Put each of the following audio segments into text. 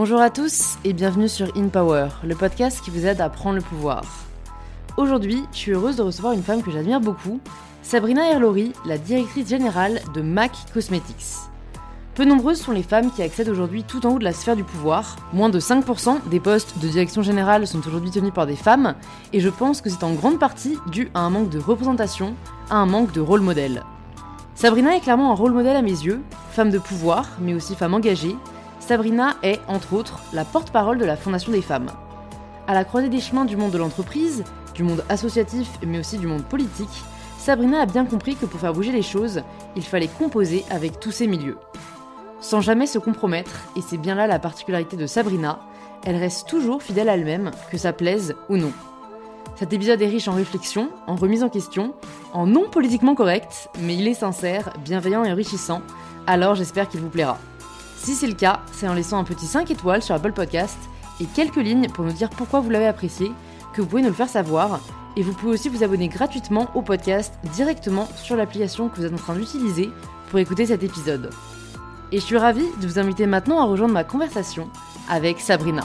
Bonjour à tous et bienvenue sur In Power, le podcast qui vous aide à prendre le pouvoir. Aujourd'hui, je suis heureuse de recevoir une femme que j'admire beaucoup, Sabrina Erlori, la directrice générale de MAC Cosmetics. Peu nombreuses sont les femmes qui accèdent aujourd'hui tout en haut de la sphère du pouvoir. Moins de 5% des postes de direction générale sont aujourd'hui tenus par des femmes, et je pense que c'est en grande partie dû à un manque de représentation, à un manque de rôle modèle. Sabrina est clairement un rôle modèle à mes yeux, femme de pouvoir, mais aussi femme engagée. Sabrina est, entre autres, la porte-parole de la Fondation des femmes. À la croisée des chemins du monde de l'entreprise, du monde associatif, mais aussi du monde politique, Sabrina a bien compris que pour faire bouger les choses, il fallait composer avec tous ces milieux. Sans jamais se compromettre, et c'est bien là la particularité de Sabrina, elle reste toujours fidèle à elle-même, que ça plaise ou non. Cet épisode est riche en réflexion, en remise en question, en non politiquement correct, mais il est sincère, bienveillant et enrichissant, alors j'espère qu'il vous plaira. Si c'est le cas, c'est en laissant un petit 5 étoiles sur Apple Podcast et quelques lignes pour nous dire pourquoi vous l'avez apprécié, que vous pouvez nous le faire savoir, et vous pouvez aussi vous abonner gratuitement au podcast directement sur l'application que vous êtes en train d'utiliser pour écouter cet épisode. Et je suis ravie de vous inviter maintenant à rejoindre ma conversation avec Sabrina.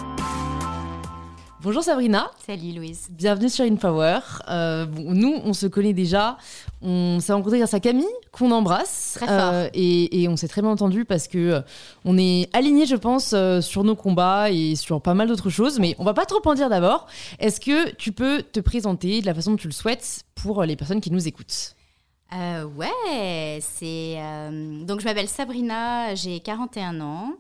Bonjour Sabrina. Salut Louise. Bienvenue sur InPower. Euh, nous, on se connaît déjà. On s'est rencontrés grâce à Camille, qu'on embrasse. Très fort. Euh, et, on s'est très bien entendu parce que euh, on est alignés, je pense, sur nos combats et sur pas mal d'autres choses. Mais on va pas trop en dire d'abord. Est-ce que tu peux te présenter de la façon dont tu le souhaites pour les personnes qui nous écoutent? Euh, ouais, c'est. Euh, donc, je m'appelle Sabrina, j'ai 41 ans.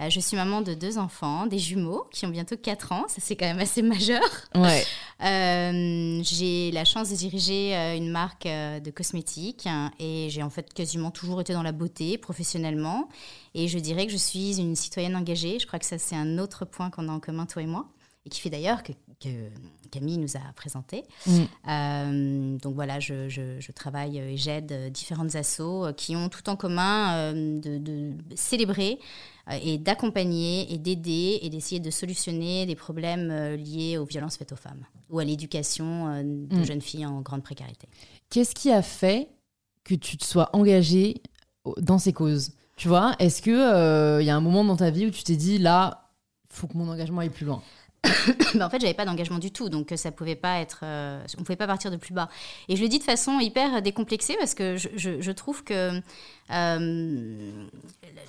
Euh, je suis maman de deux enfants, des jumeaux qui ont bientôt 4 ans. Ça, c'est quand même assez majeur. Ouais. j'ai la chance de diriger une marque de cosmétiques hein, et j'ai en fait quasiment toujours été dans la beauté professionnellement. Et je dirais que je suis une citoyenne engagée. Je crois que ça, c'est un autre point qu'on a en commun, toi et moi et qui fait d'ailleurs que, Camille nous a présenté. Mm. Euh, donc voilà, je, travaille et j'aide différentes assos qui ont tout en commun euh, de, célébrer euh, et d'accompagner et d'aider et d'essayer de solutionner des problèmes liés aux violences faites aux femmes ou à l'éducation de mm. jeunes filles en grande précarité. Qu'est-ce qui a fait que tu te sois engagée dans ces causes? Tu vois, est-ce qu'il il y a un moment dans ta vie où tu t'es dit là, faut que mon engagement aille plus loin? Bah, en fait, j'avais pas d'engagement du tout, donc ça pouvait pas être, euh, on pouvait pas partir de plus bas. Et je le dis de façon hyper décomplexée parce que je, je trouve que euh,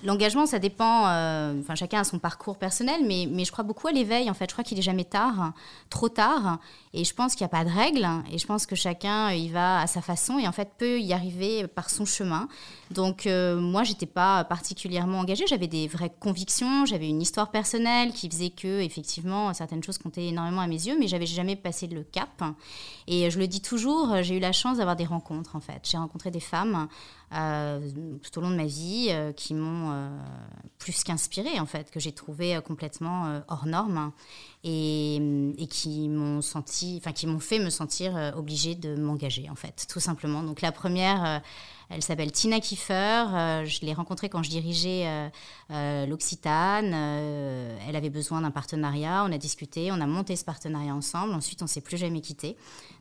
l'engagement, ça dépend. Euh, enfin, chacun a son parcours personnel, mais, je crois beaucoup à l'éveil. En fait, je crois qu'il est jamais tard, trop tard. Et je pense qu'il n'y a pas de règle. Et je pense que chacun y va à sa façon et en fait peut y arriver par son chemin. Donc euh, moi, j'étais pas particulièrement engagée. J'avais des vraies convictions. J'avais une histoire personnelle qui faisait que effectivement certaines choses comptaient énormément à mes yeux, mais j'avais jamais passé le cap. Et je le dis toujours, j'ai eu la chance d'avoir des rencontres. En fait, j'ai rencontré des femmes euh, tout au long de ma vie euh, qui m'ont euh, plus qu'inspiré en fait, que j'ai trouvé complètement hors norme et, et qui m'ont senti, enfin qui m'ont fait me sentir obligée de m'engager en fait, tout simplement. Donc la première elle s'appelle Tina Kiefer. je l'ai rencontrée quand je dirigeais l'Occitane. elle avait besoin d'un partenariat. On a discuté, on a monté ce partenariat ensemble. Ensuite, on s'est plus jamais quitté.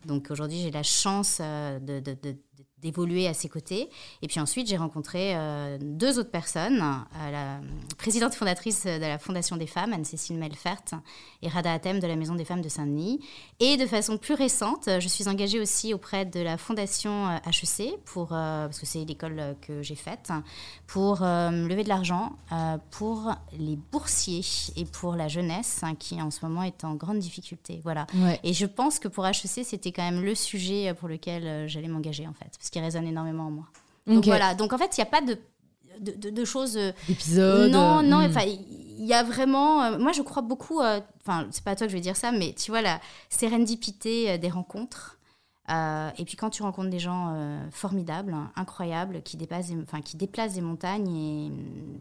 Donc aujourd'hui, j'ai la chance de, d'évoluer à ses côtés. Et puis ensuite, j'ai rencontré euh, deux autres personnes, euh, la présidente fondatrice de la Fondation des femmes, Anne-Cécile Melfert, et Rada Atem de la Maison des femmes de Saint-Denis. Et de façon plus récente, je suis engagée aussi auprès de la Fondation HEC, euh, pour, parce que c'est l'école que j'ai faite, pour lever de l'argent pour les boursiers et pour la jeunesse hein, qui en ce moment est en grande difficulté. Voilà. Et je pense que pour HEC, c'était quand même le sujet pour lequel j'allais m'engager en fait qui résonne énormément en moi. Donc voilà, donc en fait, il n'y a pas de, de, de, choses... Euh, Épisodes Non, non, hmm. enfin, il y a vraiment... Euh, moi, je crois beaucoup... Euh, enfin, c'est pas à toi que je vais dire ça, mais tu vois, la sérendipité des rencontres. et puis quand tu rencontres des gens formidables, incroyables, qui enfin, qui déplacent des montagnes, et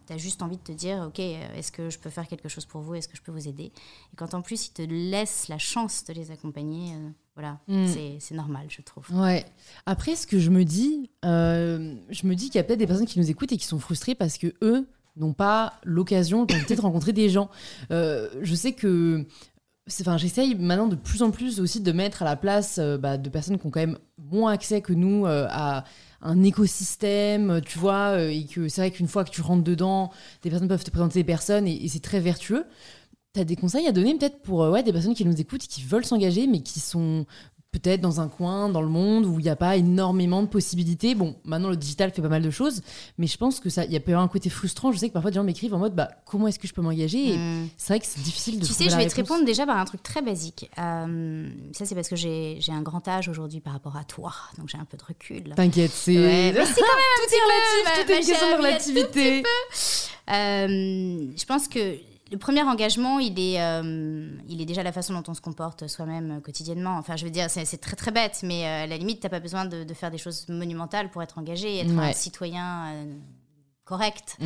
tu as juste envie de te dire, OK, est-ce que je peux faire quelque chose pour vous? Est-ce que je peux vous aider? Et quand en plus, ils te laissent la chance de les accompagner, voilà, mm. c'est normal, je trouve. Ouais. Après, ce que je me dis, euh, je me dis qu'il y a peut-être des personnes qui nous écoutent et qui sont frustrées parce que eux n'ont pas l'occasion de rencontrer des gens. Euh, je sais que Enfin, j'essaye maintenant de plus en plus aussi de mettre à la place bah, de personnes qui ont quand même moins accès que nous à un écosystème, tu vois, et que c'est vrai qu'une fois que tu rentres dedans, des personnes peuvent te présenter des personnes et, et c'est très vertueux. Tu as des conseils à donner peut-être pour ouais, des personnes qui nous écoutent, qui veulent s'engager, mais qui sont peut-être dans un coin dans le monde où il n'y a pas énormément de possibilités. Bon, maintenant le digital fait pas mal de choses, mais je pense que ça, il y a peut un côté frustrant. Je sais que parfois des gens m'écrivent en mode, bah comment est-ce que je peux m'engager? Hmm. C'est vrai que c'est difficile de. Tu sais, je vais te répondre déjà par un truc très basique. Euh, ça, c'est parce que j'ai un grand âge aujourd'hui par rapport à toi, donc j'ai un peu de recul. T'inquiète, c'est. Ouais, quand même tout est relatif, tout est une question de relativité. Euh, je pense que le premier engagement, il est, euh, il est déjà la façon dont on se comporte soi-même euh, quotidienement. Enfin, je veux dire, c'est très très bête, mais euh, à la limite, tu n'as pas besoin de, faire des choses monumentales pour être engagé, être un citoyen correct.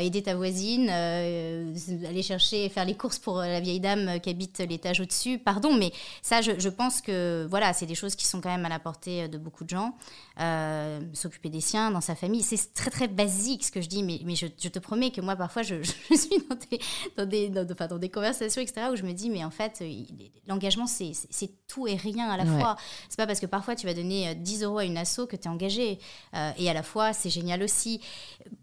Aider ta voisine, aller chercher, faire les courses pour la vieille dame qui habite l'étage au-dessus. Pardon, mais ça, je, pense que voilà, c'est des choses qui sont quand même à la portée de beaucoup de gens. Euh, s'occuper des siens, dans sa famille, c'est très très basique ce que je dis, mais, mais je, te promets que moi, parfois, je, suis dans des, dans, des, dans, des conversations, etc., où je me dis, mais en fait, l'engagement, c'est tout et rien à la fois. C'est pas parce que parfois tu vas donner 10 euros à une asso que tu es engagé. et à la fois, c'est génial aussi.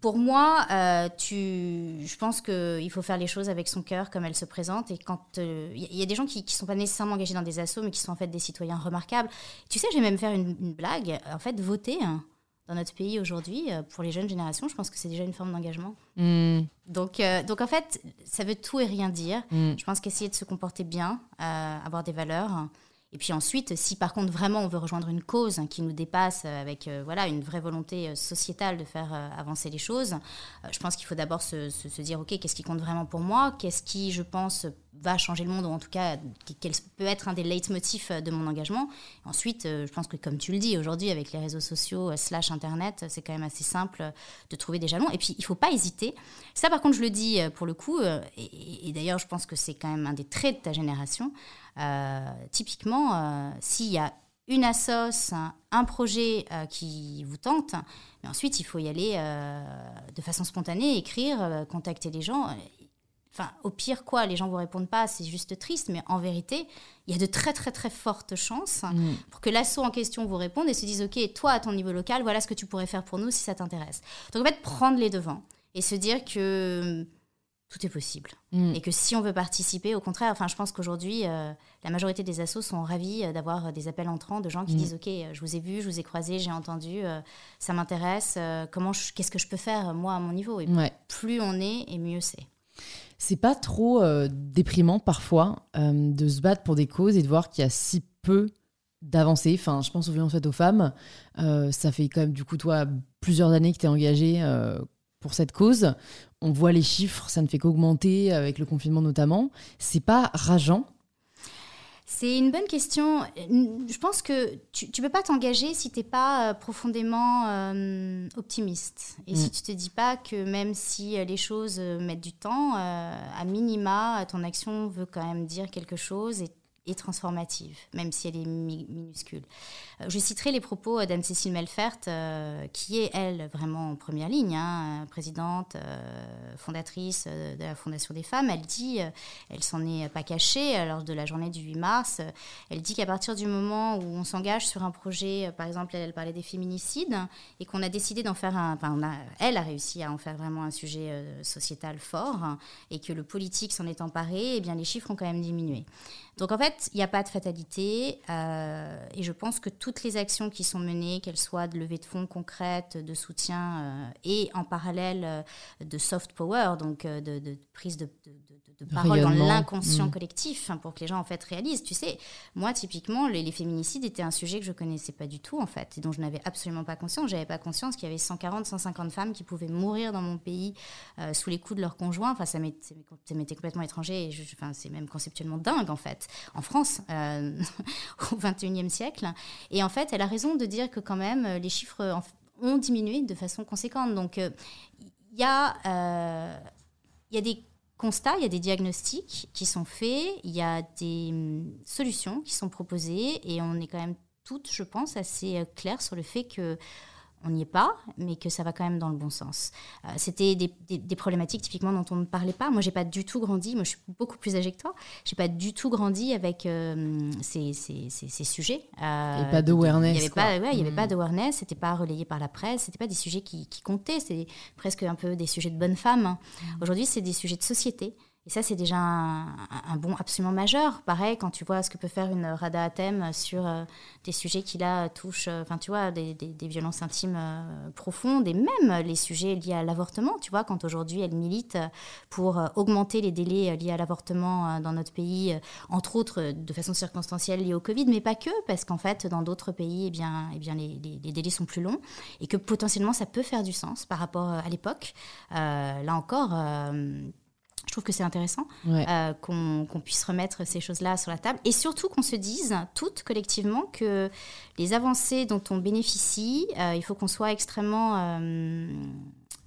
Pour moi, euh, tu, je pense qu'il faut faire les choses avec son cœur, comme elles se présentent. Et quand il euh, y, a des gens qui ne sont pas nécessairement engagés dans des assos, mais qui sont en fait des citoyens remarquables. Tu sais, je vais même faire une, blague. En fait, voter hein, dans notre pays aujourd'hui, euh, pour les jeunes générations, je pense que c'est déjà une forme d'engagement. Hmm. Donc, donc, en fait, ça veut tout et rien dire. Hmm. Je pense qu'essayer de se comporter bien, avoir des valeurs. Et puis ensuite, si par contre vraiment on veut rejoindre une cause qui nous dépasse avec euh, voilà une vraie volonté euh, sociétale de faire euh, avancer les choses, je pense qu'il faut d'abord se, se, dire ok qu'est-ce qui compte vraiment pour moi, qu'est-ce qui je pense va changer le monde, ou en tout cas, quel peut être un des leitmotifs de mon engagement. Ensuite, euh, je pense que comme tu le dis, aujourd'hui, avec les réseaux sociaux, euh, slash Internet, c'est quand même assez simple de trouver des jalons. Et puis, il ne faut pas hésiter. Ça, par contre, je le dis euh, pour le coup, et, d'ailleurs, je pense que c'est quand même un des traits de ta génération. typiquement, s'il y a une assoce, un projet qui vous tente, mais ensuite il faut y aller de façon spontanée, écrire, contacter les gens. Enfin, au pire, quoi, les gens vous répondent pas, c'est juste triste, mais en vérité, il y a de très, très, très fortes chances mm. pour que l'assaut en question vous réponde et se dise, OK, toi, à ton niveau local, voilà ce que tu pourrais faire pour nous si ça t'intéresse. Donc, en fait, prendre les devants et se dire que tout est possible. Mm. Et que si on veut participer, au contraire, enfin, je pense qu'aujourd'hui, euh, la majorité des assos sont ravis euh, d'avoir des appels entrants de gens qui mm. disent Ok, euh, je vous ai vu, je vous ai croisé, j'ai entendu, ça m'intéresse, comment, qu'est-ce que je peux faire, moi, à mon niveau? Et plus on est, et mieux c'est. C'est pas trop euh, déprimant parfois euh, de se battre pour des causes et de voir qu'il y a si peu d'avancées. Enfin, je pense aux violences faites aux femmes. Euh, ça fait quand même, du coup, toi, plusieurs années que tu es engagé pour cette cause. On voit les chiffres, ça ne fait qu'augmenter avec le confinement notamment. C'est pas rageant c'est une bonne question. Je pense que tu ne peux pas t'engager si tu n'es pas euh, profondément euh, optimiste. Et si mm. tu ne te dis pas que même si euh, les choses mettent du temps, à minima, ton action veut quand même dire quelque chose et transformative, même si elle est minuscule. Euh, je citerai les propos d'Anne-Cécile Melfert, euh, qui est, elle, vraiment en première ligne, hein, présidente, euh, fondatrice de la Fondation des femmes. Elle dit, elle s'en est pas cachée lors de la journée du 8 mars, elle dit qu'à partir du moment où on s'engage sur un projet, par exemple, elle, parlait des féminicides, et qu'on a décidé d'en faire un... Enfin, elle a réussi à en faire vraiment un sujet sociétal fort, et que le politique s'en est emparé, et eh bien les chiffres ont quand même diminué. Donc en fait, il n'y a pas de fatalité euh, et je pense que toutes les actions qui sont menées, qu'elles soient de levée de fonds concrètes, de soutien euh, et en parallèle euh, de soft power, donc de, prise de, de parole dans l'inconscient mm. collectif hein, pour que les gens en fait réalisent. Tu sais, moi typiquement, les, féminicides étaient un sujet que je connaissais pas du tout en fait et dont je n'avais absolument pas conscience. J'avais pas conscience qu'il y avait 140, 150 femmes qui pouvaient mourir dans mon pays sous les coups de leur conjoint. Enfin, ça m'était complètement étranger. Et enfin, c'est même conceptuellement dingue en fait en France euh, au 21e siècle. Et en fait, elle a raison de dire que quand même les chiffres ont diminué de façon conséquente. Donc euh, il y a il y a des constat, il y a des diagnostics qui sont faits, il y a des hum, solutions qui sont proposées et on est quand même toutes, je pense, assez euh, claires sur le fait que on n'y est pas, mais que ça va quand même dans le bon sens. Euh, c'était des, problématiques typiquement dont on ne parlait pas. Moi, j'ai pas du tout grandi. Moi, je suis beaucoup plus âgée que toi. J'ai pas du tout grandi avec euh, ces, sujets. Euh, et pas d'awareness. Il n'y avait pas, il y avait pas hmm. d'awareness. C'était pas relayé par la presse. C'était pas des sujets qui, qui comptaient. C'est presque un peu des sujets de bonne femme. Hmm. Aujourd'hui, c'est des sujets de société. Et ça, c'est déjà un, bon absolument majeur. Pareil, quand tu vois ce que peut faire une Rada thème sur euh, des sujets qui là touchent, euh, enfin, tu vois, des, violences intimes euh, profondes et même les sujets liés à l'avortement. Tu vois, quand aujourd'hui elle milite pour augmenter les délais liés à l'avortement dans notre pays, entre autres de façon circonstancielle liée au Covid, mais pas que, parce qu'en fait, dans d'autres pays, eh bien, eh bien les, délais sont plus longs et que potentiellement ça peut faire du sens par rapport à l'époque. là encore, je trouve que c'est intéressant euh, qu'on puisse remettre ces choses-là sur la table. Et surtout qu'on se dise toutes collectivement que les avancées dont on bénéficie, euh, il faut qu'on soit extrêmement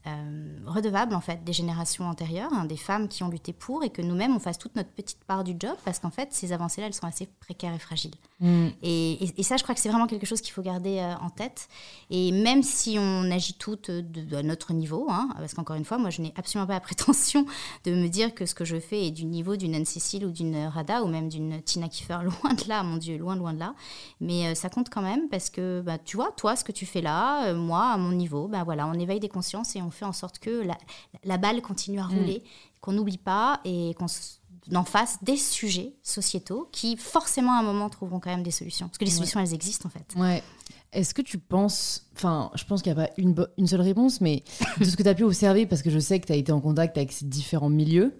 euh, euh, redevable en fait des générations antérieures, hein, des femmes qui ont lutté pour, et que nous-mêmes on fasse toute notre petite part du job, parce qu'en fait ces avancées-là elles sont assez précaires et fragiles. Mm. Et, ça je crois que c'est vraiment quelque chose qu'il faut garder euh, en tête. Et même si on agit toutes de, à notre niveau, hein, parce qu'encore une fois moi je n'ai absolument pas la prétention de me dire que ce que je fais est du niveau d'une Anne-Cécile ou d'une Rada ou même d'une Tina Kiefer, loin de là, mon Dieu, loin loin de là. Mais euh, ça compte quand même parce que bah, tu vois, toi ce que tu fais là, moi à mon niveau, bah, voilà, on éveille des consciences et on fait en sorte que la, balle continue à mm. rouler, qu'on n'oublie pas et qu'on en fasse des sujets sociétaux qui forcément à un moment trouveront quand même des solutions. Parce que les solutions, elles existent en fait. Ouais. Est-ce que tu penses, enfin, je pense qu'il n'y a pas une, une, seule réponse, mais de ce que tu as pu observer, parce que je sais que tu as été en contact avec ces différents milieux,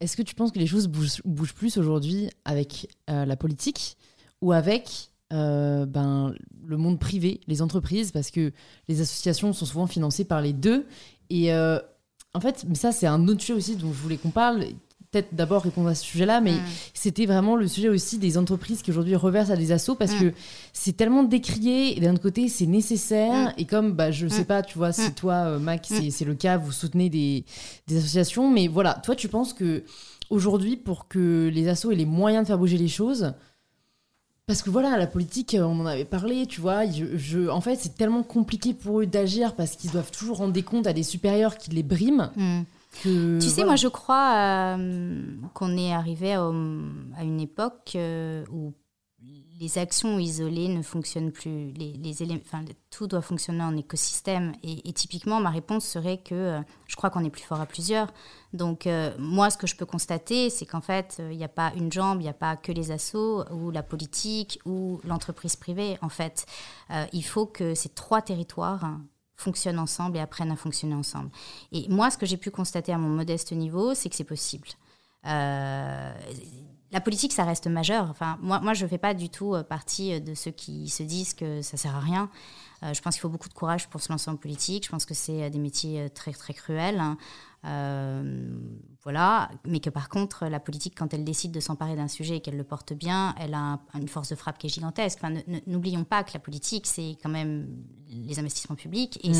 est-ce que tu penses que les choses bougent, plus aujourd'hui avec euh, la politique ou avec euh, ben, le monde privé, les entreprises, parce que les associations sont souvent financées par les deux. Et euh, en fait, mais ça, c'est un autre sujet aussi dont je voulais qu'on parle. Peut-être d'abord répondre à ce sujet-là, mais mm. c'était vraiment le sujet aussi des entreprises qui aujourd'hui reversent à des assos parce mm. que c'est tellement décrié et d'un autre côté, c'est nécessaire. Mm. Et comme, bah, je sais pas, tu vois, si toi, euh, Mac, c'est le cas, vous soutenez des, des associations, mais voilà, toi, tu penses que aujourd'hui, pour que les assos aient les moyens de faire bouger les choses, parce que voilà, la politique, euh, on en avait parlé, tu vois. Je, en fait, c'est tellement compliqué pour eux d'agir parce qu'ils doivent toujours rendre des comptes à des supérieurs qui les briment. Hmm. tu sais, moi, je crois euh, qu'on est arrivé à, une époque euh, où les actions isolées ne fonctionnent plus. Les, enfin, tout doit fonctionner en écosystème. Et, typiquement, ma réponse serait que euh, je crois qu'on est plus fort à plusieurs. Donc, euh, moi, ce que je peux constater, c'est qu'en fait, euh, il n'y a pas une jambe, il n'y a pas que les assos ou la politique ou l'entreprise privée. En fait, il faut que ces trois territoires hein, fonctionnent ensemble et apprennent à fonctionner ensemble. Et moi, ce que j'ai pu constater à mon modeste niveau, c'est que c'est possible. La politique, ça reste majeur. Enfin, moi, moi je ne fais pas du tout euh, partie euh, de ceux qui se disent que ça sert à rien. Euh, je pense qu'il faut beaucoup de courage pour se lancer en politique. Je pense que c'est des métiers très, très cruels. Hein. voilà. Mais que par contre, la politique, quand elle décide de s'emparer d'un sujet et qu'elle le porte bien, elle a une force de frappe qui est gigantesque. Enfin, N'oublions pas que la politique, c'est quand même les investissements publics et mm.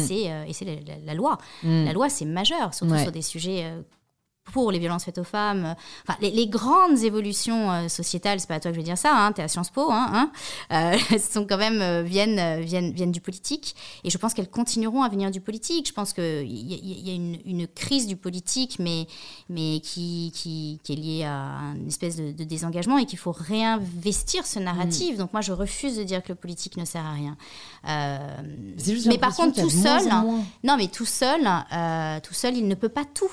c'est la, loi. Mm. La loi, c'est majeur, surtout sur des sujets pour les violences faites aux femmes, enfin, les, grandes évolutions euh, sociétales, c'est pas à toi que je vais dire ça, hein, tu es à Sciences Po, hein, hein euh, sont quand même, euh, viennent, viennent, viennent du politique. Et je pense qu'elles continueront à venir du politique. Je pense qu'il y, y, a une, une, crise du politique, mais, mais qui, qui, qui, est liée à une espèce de, désengagement et qu'il faut réinvestir ce narratif. Mm. Donc moi, je refuse de dire que le politique ne sert à rien. mais par contre, tout seul, non, mais tout seul, tout seul, il ne peut pas tout.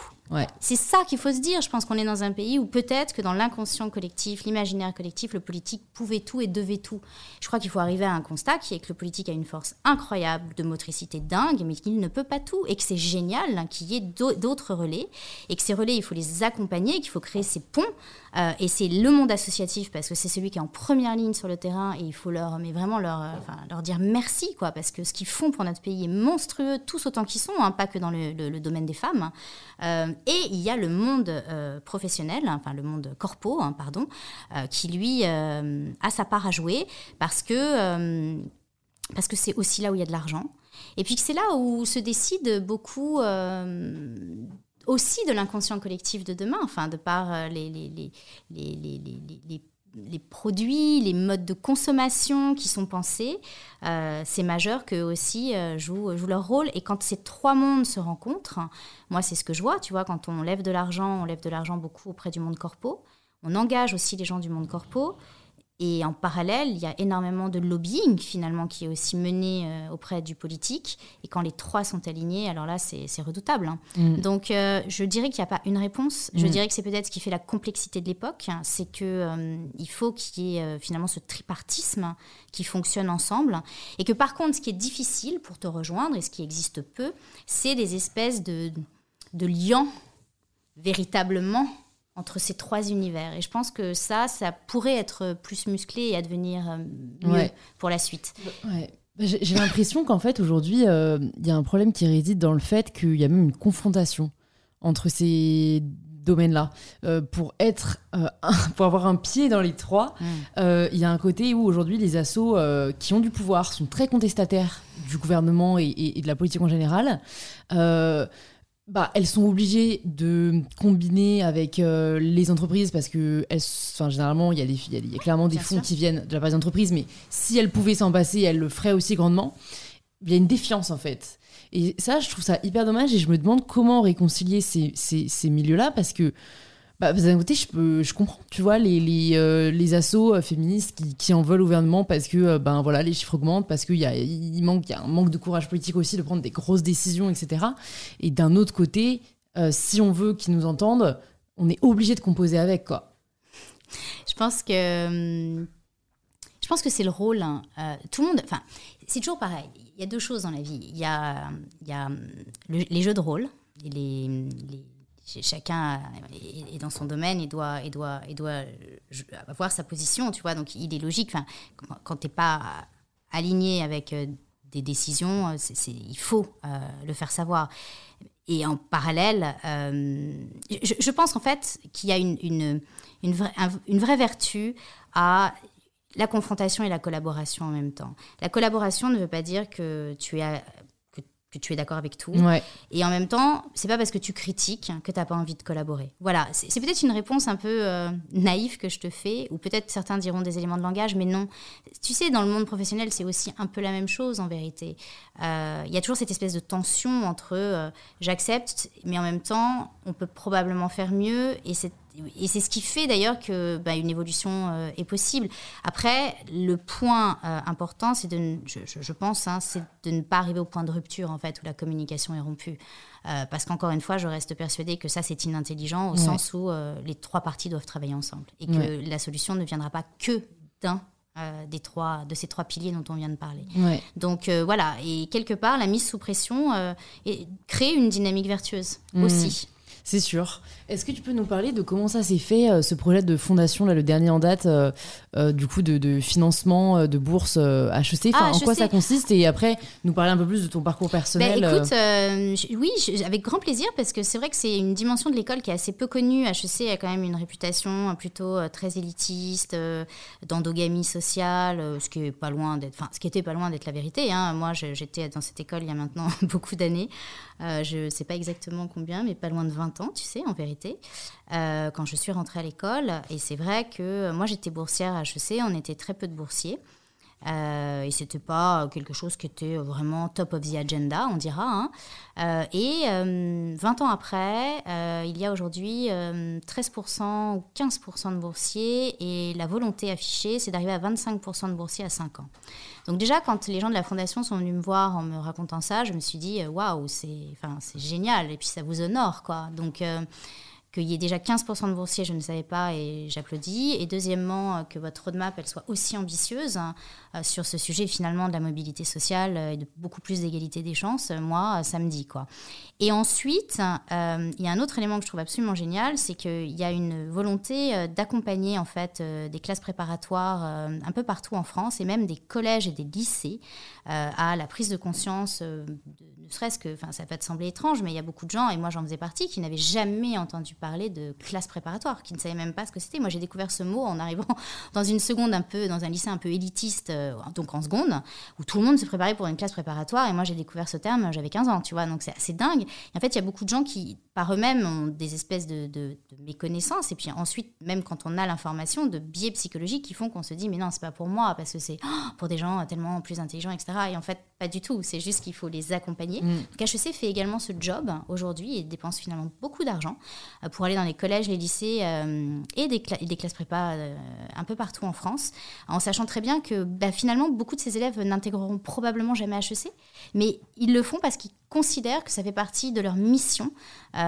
C'est ça qu'il faut se dire. Je pense qu'on est dans un pays où peut-être que dans l'inconscient collectif, l'imaginaire collectif, le politique pouvait tout et devait tout. Je crois qu'il faut arriver à un constat qui est que le politique a une force incroyable de motricité dingue, mais qu'il ne peut pas tout. Et que c'est génial hein, qu'il y ait d'autres relais. Et que ces relais, il faut les accompagner, qu'il faut créer ces ponts. Euh, et c'est le monde associatif, parce que c'est celui qui est en première ligne sur le terrain. Et il faut leur, mais vraiment leur, euh, leur dire merci, quoi, parce que ce qu'ils font pour notre pays est monstrueux, tous autant qu'ils sont, hein, pas que dans le, domaine des femmes. Euh, et il y a le monde professionnel, enfin le monde corpo, hein, pardon, qui lui a sa part à jouer parce que que c'est aussi là où il y a de l'argent. Et puis c'est là où se décide beaucoup aussi de l'inconscient collectif de demain, enfin de par les, les, les, les les produits, les modes de consommation qui sont pensés, euh, c'est majeur qu'eux aussi euh, jouent, jouent, leur rôle. Et quand ces trois mondes se rencontrent, moi c'est ce que je vois, tu vois, quand on lève de l'argent, on lève de l'argent beaucoup auprès du monde corpo, on engage aussi les gens du monde corpo, et en parallèle, il y a énormément de lobbying finalement qui est aussi mené euh, auprès du politique. Et quand les trois sont alignés, alors là, c'est redoutable. Hein. Mm. Donc, euh, je dirais qu'il n'y a pas une réponse. Je mm. dirais que c'est peut-être ce qui fait la complexité de l'époque. c'est qu'il euh, il faut qu'il y ait finalement ce tripartisme qui fonctionne ensemble. Et que par contre, ce qui est difficile pour te rejoindre et ce qui existe peu, c'est des espèces de, de liens véritablement entre ces trois univers. Et je pense que ça, ça pourrait être plus musclé et advenir euh, mieux pour la suite. Ouais. Bah, j'ai l'impression qu'en fait, aujourd'hui, euh, il y a un problème qui réside dans le fait qu'il y a même une confrontation entre ces domaines-là. Euh, pour être, pour avoir un pied dans les trois, il y a un côté où aujourd'hui les assos qui ont du pouvoir sont très contestataires du gouvernement et, et de la politique en général bah, elles sont obligées de combiner avec euh, les entreprises parce que elles, enfin, généralement, il y, a des, y, a clairement des fonds qui viennent de la part des entreprises, mais si elles pouvaient s'en passer, elles le feraient aussi grandement. Il y a une défiance en fait. Et ça, je trouve ça hyper dommage et je me demande comment réconcilier ces, ces, ces milieux-là parce que bah, d'un côté, je, peux, je comprends, tu vois, les, les, euh, les assos euh, féministes qui, qui, en veulent au gouvernement parce que euh, ben, voilà, les chiffres augmentent, parce qu'il y a, il manque, y a un manque de courage politique aussi de prendre des grosses décisions, etc. Et d'un autre côté, si on veut qu'ils nous entendent, on est obligé de composer avec, quoi. Je pense que... Hum, je pense que c'est le rôle. Hein, tout le monde... Enfin, c'est toujours pareil. Il y a deux choses dans la vie. Il y a, y a hum, les jeux de rôle, les chacun est dans son domaine et doit, et doit, et doit avoir sa position, tu vois. Donc, il est logique, enfin, quand tu n'es pas aligné avec euh, des décisions, euh, il faut euh, le faire savoir. Et en parallèle, je, pense en fait qu'il y a une, une, une, vraie, une vraie vertu à la confrontation et la collaboration en même temps. La collaboration ne veut pas dire que tu es que tu es d'accord avec tout. Et en même temps, c'est pas parce que tu critiques que tu n'as pas envie de collaborer. Voilà, c'est peut-être une réponse un peu euh, naïve que je te fais, ou peut-être certains diront des éléments de langage, mais non. Tu sais, dans le monde professionnel, c'est aussi un peu la même chose en vérité. Euh, il y a toujours cette espèce de tension entre euh, j'accepte, mais en même temps, on peut probablement faire mieux, et c'est et c'est ce qui fait d'ailleurs que bah, une évolution euh, est possible. Après, le point euh, important, c'est de, je, pense, hein, c'est de ne pas arriver au point de rupture en fait où la communication est rompue, euh, parce qu'encore une fois, je reste persuadée que ça c'est inintelligent au sens où les trois parties doivent travailler ensemble et que la solution ne viendra pas que d'un des trois, de ces trois piliers dont on vient de parler. Donc voilà, et quelque part, la mise sous pression crée une dynamique vertueuse mmh. aussi. C'est sûr. Est-ce que tu peux nous parler de comment ça s'est fait, euh, ce projet de fondation, là, le dernier en date, euh, euh, du coup, de, financement de bourse HEC? Enfin, ah, En quoi ça consiste? Et après, nous parler un peu plus de ton parcours personnel. Bah, écoute, oui, avec grand plaisir, parce que c'est vrai que c'est une dimension de l'école qui est assez peu connue. HEC a quand même une réputation plutôt très élitiste, d'endogamie sociale, ce qui est pas loin d'être, enfin, ce qui était pas loin d'être la vérité. Hein. Moi, j'étais dans cette école il y a maintenant beaucoup d'années. Je ne sais pas exactement combien, mais pas loin de 20 ans, tu sais, en vérité. Euh, quand je suis rentrée à l'école. Et c'est vrai que moi, j'étais boursière à HEC, on était très peu de boursiers. Euh, et c'était pas quelque chose qui était vraiment top of the agenda, on dira. Hein. Euh, et 20 ans après, il y a aujourd'hui 13% ou 15% de boursiers et la volonté affichée, c'est d'arriver à 25% de boursiers à 5 ans. Donc déjà, quand les gens de la fondation sont venus me voir en me racontant ça, je me suis dit, waouh, c'est génial, et puis ça vous honore, quoi. Donc qu'il y ait déjà 15% de boursiers, je ne savais pas et j'applaudis. Et deuxièmement, euh, que votre roadmap elle soit aussi ambitieuse hein, euh, sur ce sujet finalement de la mobilité sociale euh, et de beaucoup plus d'égalité des chances, moi, ça me dit quoi. Et ensuite, il y a un autre élément que je trouve absolument génial, c'est qu'il y a une volonté d'accompagner en fait des classes préparatoires un peu partout en France et même des collèges et des lycées à la prise de conscience, ne serait-ce que, enfin ça peut te sembler étrange, mais il y a beaucoup de gens, et moi j'en faisais partie, qui n'avaient jamais entendu parler de classe préparatoire, qui ne savaient même pas ce que c'était. Moi, j'ai découvert ce mot en arrivant dans une seconde un peu, dans un lycée un peu élitiste, euh, donc en seconde, où tout le monde se préparait pour une classe préparatoire. Et moi, j'ai découvert ce terme, j'avais 15 ans, tu vois, donc c'est assez dingue. Et en fait, il y a beaucoup de gens qui par eux-mêmes ont des espèces de, de, méconnaissances. Et puis ensuite, même quand on a l'information, de biais psychologiques qui font qu'on se dit mais non, c'est pas pour moi parce que c'est oh, pour des gens tellement plus intelligents, etc. Et en fait, pas du tout. C'est juste qu'il faut les accompagner. Mm. Donc HEC fait également ce job aujourd'hui et dépense finalement beaucoup d'argent euh, pour aller dans les collèges, les lycées euh, et, des des, classes prépa euh, un peu partout en France, en sachant très bien que bah, finalement beaucoup de ces élèves n'intégreront probablement jamais HEC, mais ils le font parce qu'ils considèrent que ça fait partie de leur mission euh,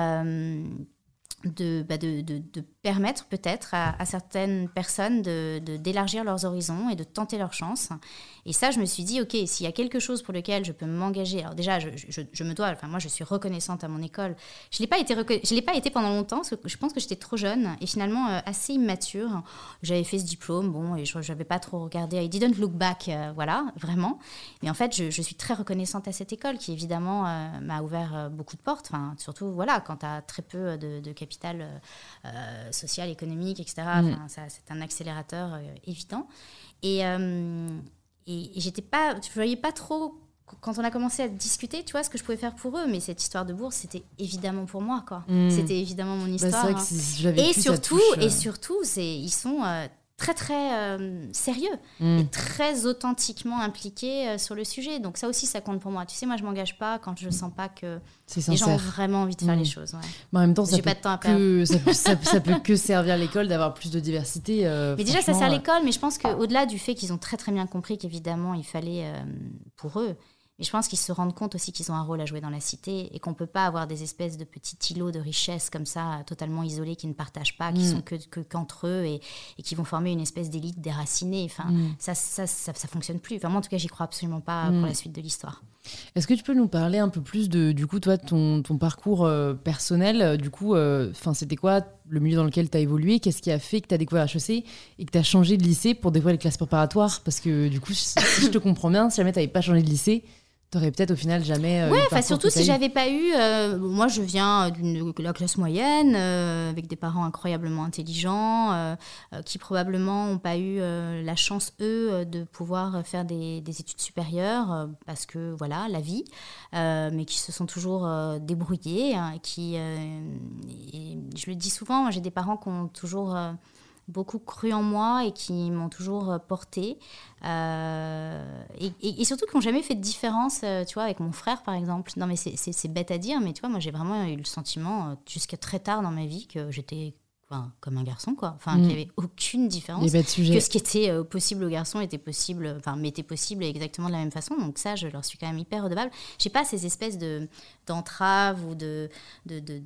bah, de, de, de, permettre peut-être à, certaines personnes d'élargir de, leurs horizons et de tenter leur chance. Et ça, je me suis dit, OK, s'il y a quelque chose pour lequel je peux m'engager, alors déjà, je, je, me dois, enfin moi, je suis reconnaissante à mon école. Je l'ai pas, été je l'ai pas été pendant longtemps, parce que je pense que j'étais trop jeune et finalement euh, assez immature. J'avais fait ce diplôme, bon, et je n'avais pas trop regardé. I didn't look back, euh, voilà, vraiment. Mais en fait, je, suis très reconnaissante à cette école qui, évidemment, euh, m'a ouvert beaucoup de portes. Surtout, voilà, quand tu as très peu de, de capital social, économique, etc. Mm. c'est un accélérateur euh, évident. Et, euh, et, j'étais pas, je voyais pas trop quand on a commencé à discuter, tu vois, ce que je pouvais faire pour eux, mais cette histoire de bourse, c'était évidemment pour moi, quoi. Mm. C'était évidemment mon bah, histoire. Hein. et, surtout, et euh, surtout, c'est ils sont très très euh, sérieux mm. et très authentiquement impliqué euh, sur le sujet. Donc ça aussi, ça compte pour moi. Tu sais, moi, je m'engage pas quand je sens pas que les gens ont vraiment envie de faire les mm. choses. Mais en même temps, ça peut, pas de temps à que, ça, peut que servir l'école d'avoir plus de diversité. Euh, mais déjà, ça sert l'école, mais je pense qu'au-delà du fait qu'ils ont très très bien compris qu'évidemment, il fallait pour eux mais je pense qu'ils se rendent compte aussi qu'ils ont un rôle à jouer dans la cité et qu'on ne peut pas avoir des espèces de petits îlots de richesse comme ça, totalement isolés, qui ne partagent pas, qui mm. sont que, qu'entre eux et, et, qui vont former une espèce d'élite déracinée. Enfin, mm. ça, ça, ça, ça, fonctionne plus. Enfin, moi, en tout cas, j'y crois absolument pas pour mm. la suite de l'histoire. Est-ce que tu peux nous parler un peu plus de, du coup, toi, ton, ton parcours euh, personnel Du coup, euh, c'était quoi le milieu dans lequel tu as évolué? Qu'est-ce qui a fait que tu as découvert HEC et que tu as changé de lycée pour découvrir les classes préparatoires? Parce que du coup, si, si je te comprends bien, si jamais tu n'avais pas changé de lycée, T'aurais peut-être au final jamais. Euh, ouais, surtout si j'avais pas eu. Euh, moi, je viens de la classe moyenne, euh, avec des parents incroyablement intelligents, qui probablement n'ont pas eu la chance, eux, de pouvoir faire des, études supérieures, parce que voilà, la vie, mais qui se sont toujours débrouillés. Hein, qui, je le dis souvent, j'ai des parents qui ont toujours beaucoup cru en moi et qui m'ont toujours euh, porté. Euh, et, surtout qui n'ont jamais fait de différence, euh, tu vois, avec mon frère, par exemple. Non, mais c'est bête à dire, mais tu vois, moi, j'ai vraiment eu le sentiment, jusqu'à très tard dans ma vie, que j'étais comme un garçon, quoi. Enfin, qu'il n'y mm. avait aucune différence. Que ce qui était euh, possible aux garçons était possible, enfin, m'était possible exactement de la même façon. Donc ça, je leur suis quand même hyper redevable. J'ai pas ces espèces de d'entraves ou de, de, de,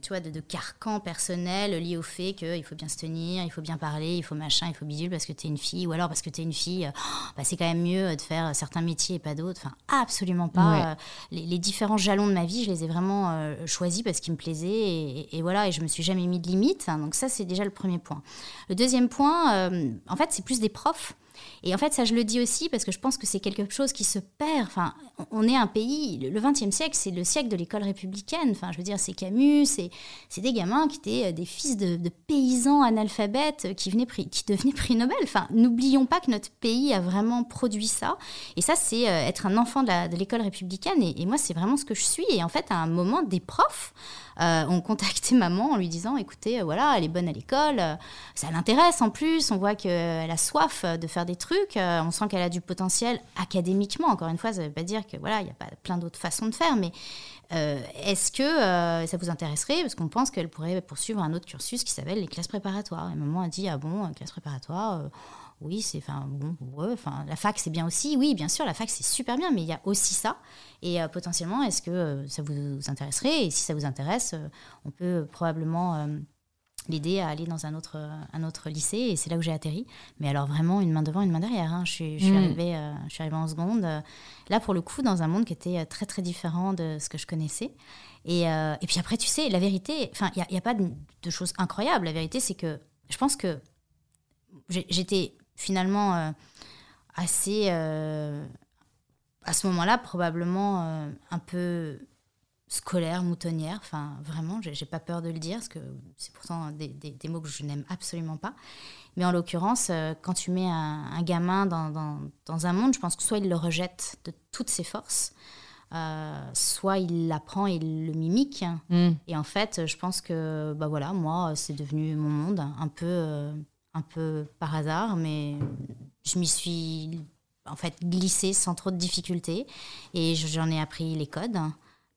tu vois, de, de carcans personnels liés au fait qu'il faut bien se tenir, il faut bien parler, il faut machin, il faut bidule parce que tu es une fille, ou alors parce que tu es une fille, euh, bah, c'est quand même mieux de faire certains métiers et pas d'autres. Enfin, absolument pas. Euh, les, différents jalons de ma vie, je les ai vraiment choisis parce qu'ils me plaisaient et, et, voilà, et je me suis jamais mis de limite. Hein, donc ça, c'est déjà le premier point. Le deuxième point, euh, en fait, c'est plus des profs. Et en fait, ça, je le dis aussi parce que je pense que c'est quelque chose qui se perd. Enfin, on est un pays, le XXe siècle, c'est le siècle de l'école républicaine. Enfin, je veux dire, c'est Camus, c'est des gamins qui étaient euh, des fils de, paysans analphabètes qui, venaient, qui devenaient prix Nobel. Enfin, n'oublions pas que notre pays a vraiment produit ça. Et ça, c'est euh, être un enfant de l'école républicaine. Et moi, c'est vraiment ce que je suis. Et en fait, à un moment, des profs euh, ont contacté maman en lui disant écoutez, euh, voilà, elle est bonne à l'école, euh, ça l'intéresse en plus, on voit qu'elle a soif de faire des trucs, on sent qu'elle a du potentiel académiquement. Encore une fois, ça ne veut pas dire que voilà, il n'y a pas plein d'autres façons de faire, mais est-ce que ça vous intéresserait? Parce qu'on pense qu'elle pourrait poursuivre un autre cursus qui s'appelle les classes préparatoires. Et maman a dit ah bon, classe préparatoire oui, c'est, enfin, bon, enfin, la fac, c'est bien aussi. Oui, bien sûr, la fac, c'est super bien, mais il y a aussi ça. Et euh, potentiellement, est-ce que euh, ça vous, intéresserait? Et si ça vous intéresse, euh, on peut probablement l'aider à aller dans un autre, un autre lycée. Et c'est là où j'ai atterri. Mais alors, vraiment, une main devant, une main derrière. Hein. Je, suis, je, suis mm. arrivée, je suis arrivée en seconde. là, pour le coup, dans un monde qui était très, très différent de ce que je connaissais. Et, et puis après, tu sais, la vérité, enfin, il n'y a, a, pas de, de choses incroyables. La vérité, c'est que je pense que j'étais finalement euh, assez, euh, à ce moment-là, probablement euh, un peu scolaire, moutonnière. Enfin, vraiment, j'ai pas peur de le dire, parce que c'est pourtant des, des, mots que je n'aime absolument pas. Mais en l'occurrence, quand tu mets un, gamin dans, dans, dans, un monde, je pense que soit il le rejette de toutes ses forces, soit il l'apprend et il le mimique. Mm. Et en fait, je pense que bah voilà, moi, c'est devenu mon monde un peu, un peu par hasard, mais je m'y suis en fait glissée sans trop de difficultés. Et j'en ai appris les codes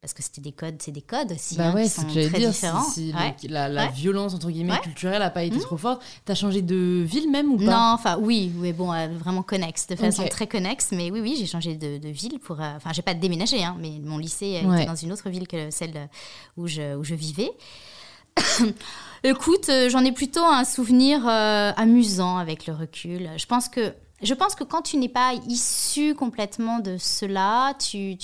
parce que c'était des codes, c'est des codes aussi bah hein, qui sont très dire, différents. Si, la, violence entre guillemets culturelle n'a pas été mmh. trop forte, t'as changé de ville même ou pas? Non, enfin oui, oui, bon, euh, vraiment connexe, de façon très connexe, mais oui, oui, j'ai changé de, ville pour, euh, enfin, j'ai pas déménagé, hein, mais mon lycée était dans une autre ville que celle où je, où je vivais. Écoute, euh, j'en ai plutôt un souvenir amusant avec le recul. Je pense que je pense que quand tu n'es pas issu complètement de cela, tu,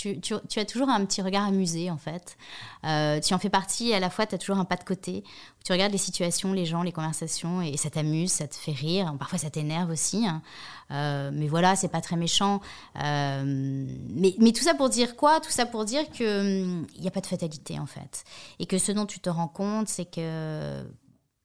as toujours un petit regard amusé, en fait. Euh, tu en fais partie, à la fois, tu as toujours un pas de côté. Tu regardes les situations, les gens, les conversations, et ça t'amuse, ça te fait rire. Parfois, ça t'énerve aussi. Hein. Euh, mais voilà, c'est pas très méchant. Euh, mais, mais, tout ça pour dire quoi? Tout ça pour dire qu'il hum, n'y a pas de fatalité, en fait. Et que ce dont tu te rends compte, c'est que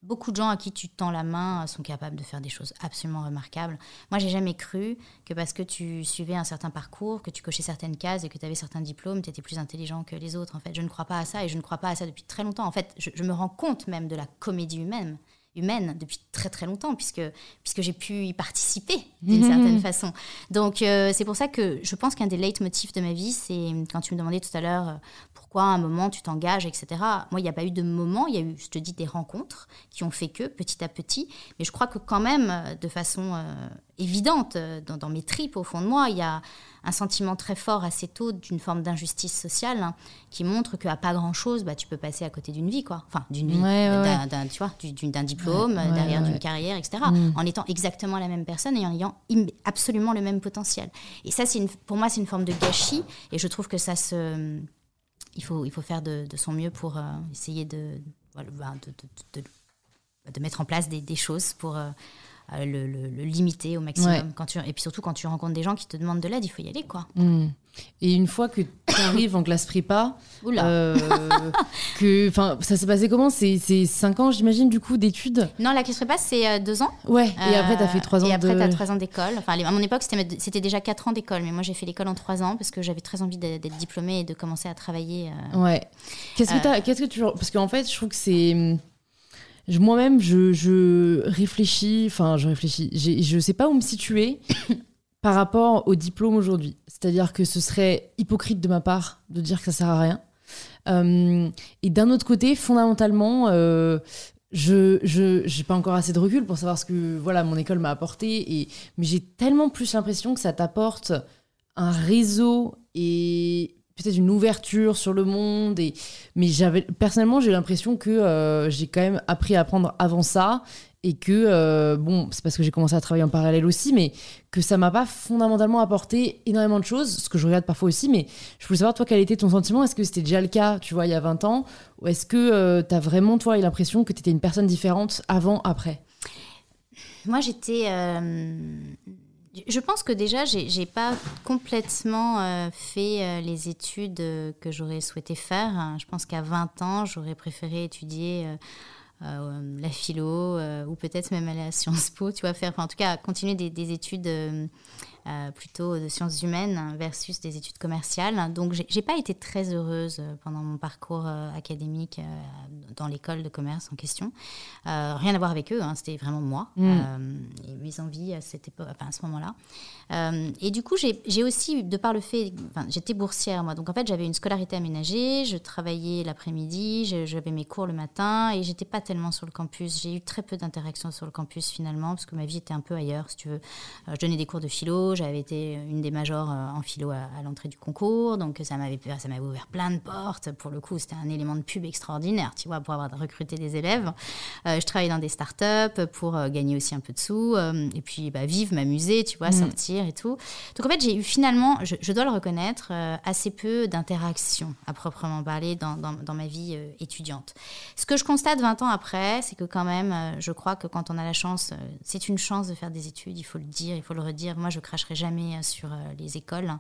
Beaucoup de gens à qui tu tends la main sont capables de faire des choses absolument remarquables. Moi, j'ai jamais cru que parce que tu suivais un certain parcours, que tu cochais certaines cases et que tu avais certains diplômes, tu étais plus intelligent que les autres. En fait, je ne crois pas à ça et je ne crois pas à ça depuis très longtemps. En fait, je, me rends compte même de la comédie humaine humaine depuis très très longtemps puisque puisque j'ai pu y participer d'une certaine façon. Donc euh, c'est pour ça que je pense qu'un des leitmotifs de ma vie c'est quand tu me demandais tout à l'heure euh, à un moment tu t'engages, etc. Moi, il n'y a pas eu de moment, il y a eu, je te dis, des rencontres qui ont fait que petit à petit. Mais je crois que quand même, euh, de façon euh, évidente, euh, dans, mes tripes, au fond de moi, il y a un sentiment très fort assez tôt d'une forme d'injustice sociale hein, qui montre qu'à pas grand-chose, bah, tu peux passer à côté d'une vie, quoi. Enfin, d'une vie, d'un, tu vois, d'un diplôme, derrière d'une carrière, etc. Mm. En étant exactement la même personne et en ayant absolument le même potentiel. Et ça, c'est pour moi, c'est une forme de gâchis. Et je trouve que ça se il faut, il faut faire de, son mieux pour euh, essayer de, ben, de, de, mettre en place des, des choses pour euh, euh, le, le, limiter au maximum. Quand tu, et puis surtout, quand tu rencontres des gens qui te demandent de l'aide, il faut y aller. quoi. Hmm. Et une fois que tu arrives en classe prépa, euh, que, ça s'est passé comment? C'est 5 ans, j'imagine, du coup, d'études? Non, la classe prépa, c'est 2 ans. Ouais, et après, tu as fait 3 ans Et après, tu as 3 ans d'école. Enfin, à mon époque, c'était déjà 4 ans d'école, mais moi, j'ai fait l'école en 3 ans parce que j'avais très envie d'être diplômée et de commencer à travailler. Euh, ouais. Qu'est-ce que, qu'est-ce que tu. Parce qu'en fait, je trouve que c'est moi-même, je, réfléchis, enfin, je réfléchis, je ne sais pas où me situer par rapport au diplôme aujourd'hui. C'est-à-dire que ce serait hypocrite de ma part de dire que ça sert à rien. Euh, et d'un autre côté, fondamentalement, euh, je n'ai pas encore assez de recul pour savoir ce que voilà mon école m'a apporté. Et, mais j'ai tellement plus l'impression que ça t'apporte un réseau et peut-être une ouverture sur le monde. Et... Mais j'avais personnellement, j'ai l'impression que euh, j'ai quand même appris à apprendre avant ça. Et que, euh, bon, c'est parce que j'ai commencé à travailler en parallèle aussi, mais que ça m'a pas fondamentalement apporté énormément de choses, ce que je regarde parfois aussi. Mais je voulais savoir, toi, quel était ton sentiment? Est-ce que c'était déjà le cas, tu vois, il y a 20 ans? Ou est-ce que euh, tu as vraiment, toi, l'impression que tu étais une personne différente avant, après? Moi, j'étais je pense que déjà, j'ai pas complètement euh, fait euh, les études euh, que j'aurais souhaité faire. Je pense qu'à 20 ans, j'aurais préféré étudier la philo ou peut-être même aller à Sciences Po, tu vois, faire, en tout cas, continuer des études euh, plutôt de sciences humaines versus des études commerciales. Donc, j'ai pas été très heureuse euh, pendant mon parcours euh, académique dans l'école de commerce en question. rien à voir avec eux, hein, c'était vraiment moi mm. et mes envies à, cette époque, enfin, à ce moment-là. et du coup, j'ai aussi, de par le fait, j'étais boursière moi, donc en fait, j'avais une scolarité aménagée, je travaillais l'après-midi, j'avais mes cours le matin et j'étais pas tellement sur le campus. J'ai eu très peu d'interactions sur le campus finalement parce que ma vie était un peu ailleurs, si tu veux. je donnais des cours de philo, j'avais été une des majors euh, en philo à, l'entrée du concours, donc ça m'avait ça m'avait ouvert plein de portes. Pour le coup, c'était un élément de pub extraordinaire, tu vois, pour avoir recruté des élèves. Euh, je travaillais dans des startups pour euh, gagner aussi un peu de sous, et puis bah, vivre, m'amuser, tu vois, mm. sortir et tout. Donc en fait, j'ai eu finalement, je, dois le reconnaître, assez peu d'interactions à proprement parler dans, dans, dans ma vie étudiante. Ce que je constate 20 ans après, c'est que quand même, je crois que quand on a la chance, c'est une chance de faire des études, il faut le dire, il faut le redire. Moi, je crache jamais euh, sur euh, les écoles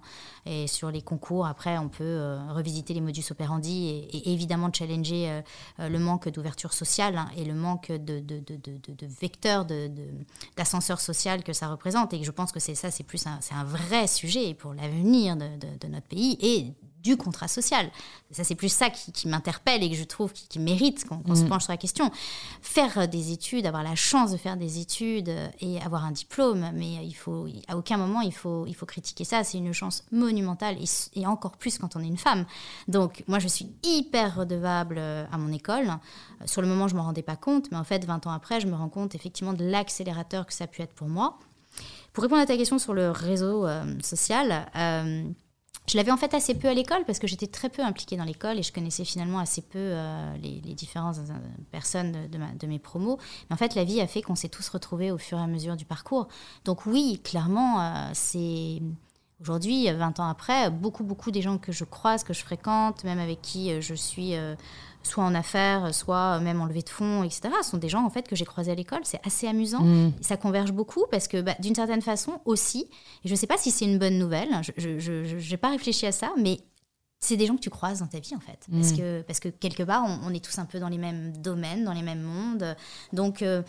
et sur les concours. Après, on peut euh, revisiter les modus operandi et, évidemment challenger le manque d'ouverture sociale hein, et le manque de vecteurs d'ascenseur social que ça représente. Et je pense que c'est ça, c'est plus un, un vrai sujet pour l'avenir de, notre pays et du contrat social. Ça, c'est plus ça qui, m'interpelle et que je trouve qui, mérite qu'on se mm. penche sur la question. Faire euh, des études, avoir la chance de faire des études euh, et avoir un diplôme, mais il faut, à aucun moment il faut, il faut critiquer ça. C'est une chance monumentale et, et, encore plus quand on est une femme. Donc, moi, je suis hyper redevable euh, à mon école. Sur le moment, je m'en rendais pas compte, mais en fait, 20 ans après, je me rends compte effectivement de l'accélérateur que ça a pu être pour moi. Pour répondre à ta question sur le réseau social, je l'avais en fait assez peu à l'école parce que j'étais très peu impliquée dans l'école et je connaissais finalement assez peu euh, les, différentes euh, personnes de, mes promos. Mais en fait, la vie a fait qu'on s'est tous retrouvés au fur et à mesure du parcours. Donc oui, clairement, euh, c'est aujourd'hui, 20 ans après, beaucoup, beaucoup des gens que je croise, que je fréquente, même avec qui je suis soit en affaires, soit même en levée de fonds, etc., sont des gens en fait que j'ai croisés à l'école. C'est assez amusant. Mm. Ça converge beaucoup parce que bah, d'une certaine façon aussi, et je ne sais pas si c'est une bonne nouvelle, je n'ai pas réfléchi à ça, mais c'est des gens que tu croises dans ta vie en fait. Parce, mm. que, parce que quelque part, on, est tous un peu dans les mêmes domaines, dans les mêmes mondes. Donc, euh,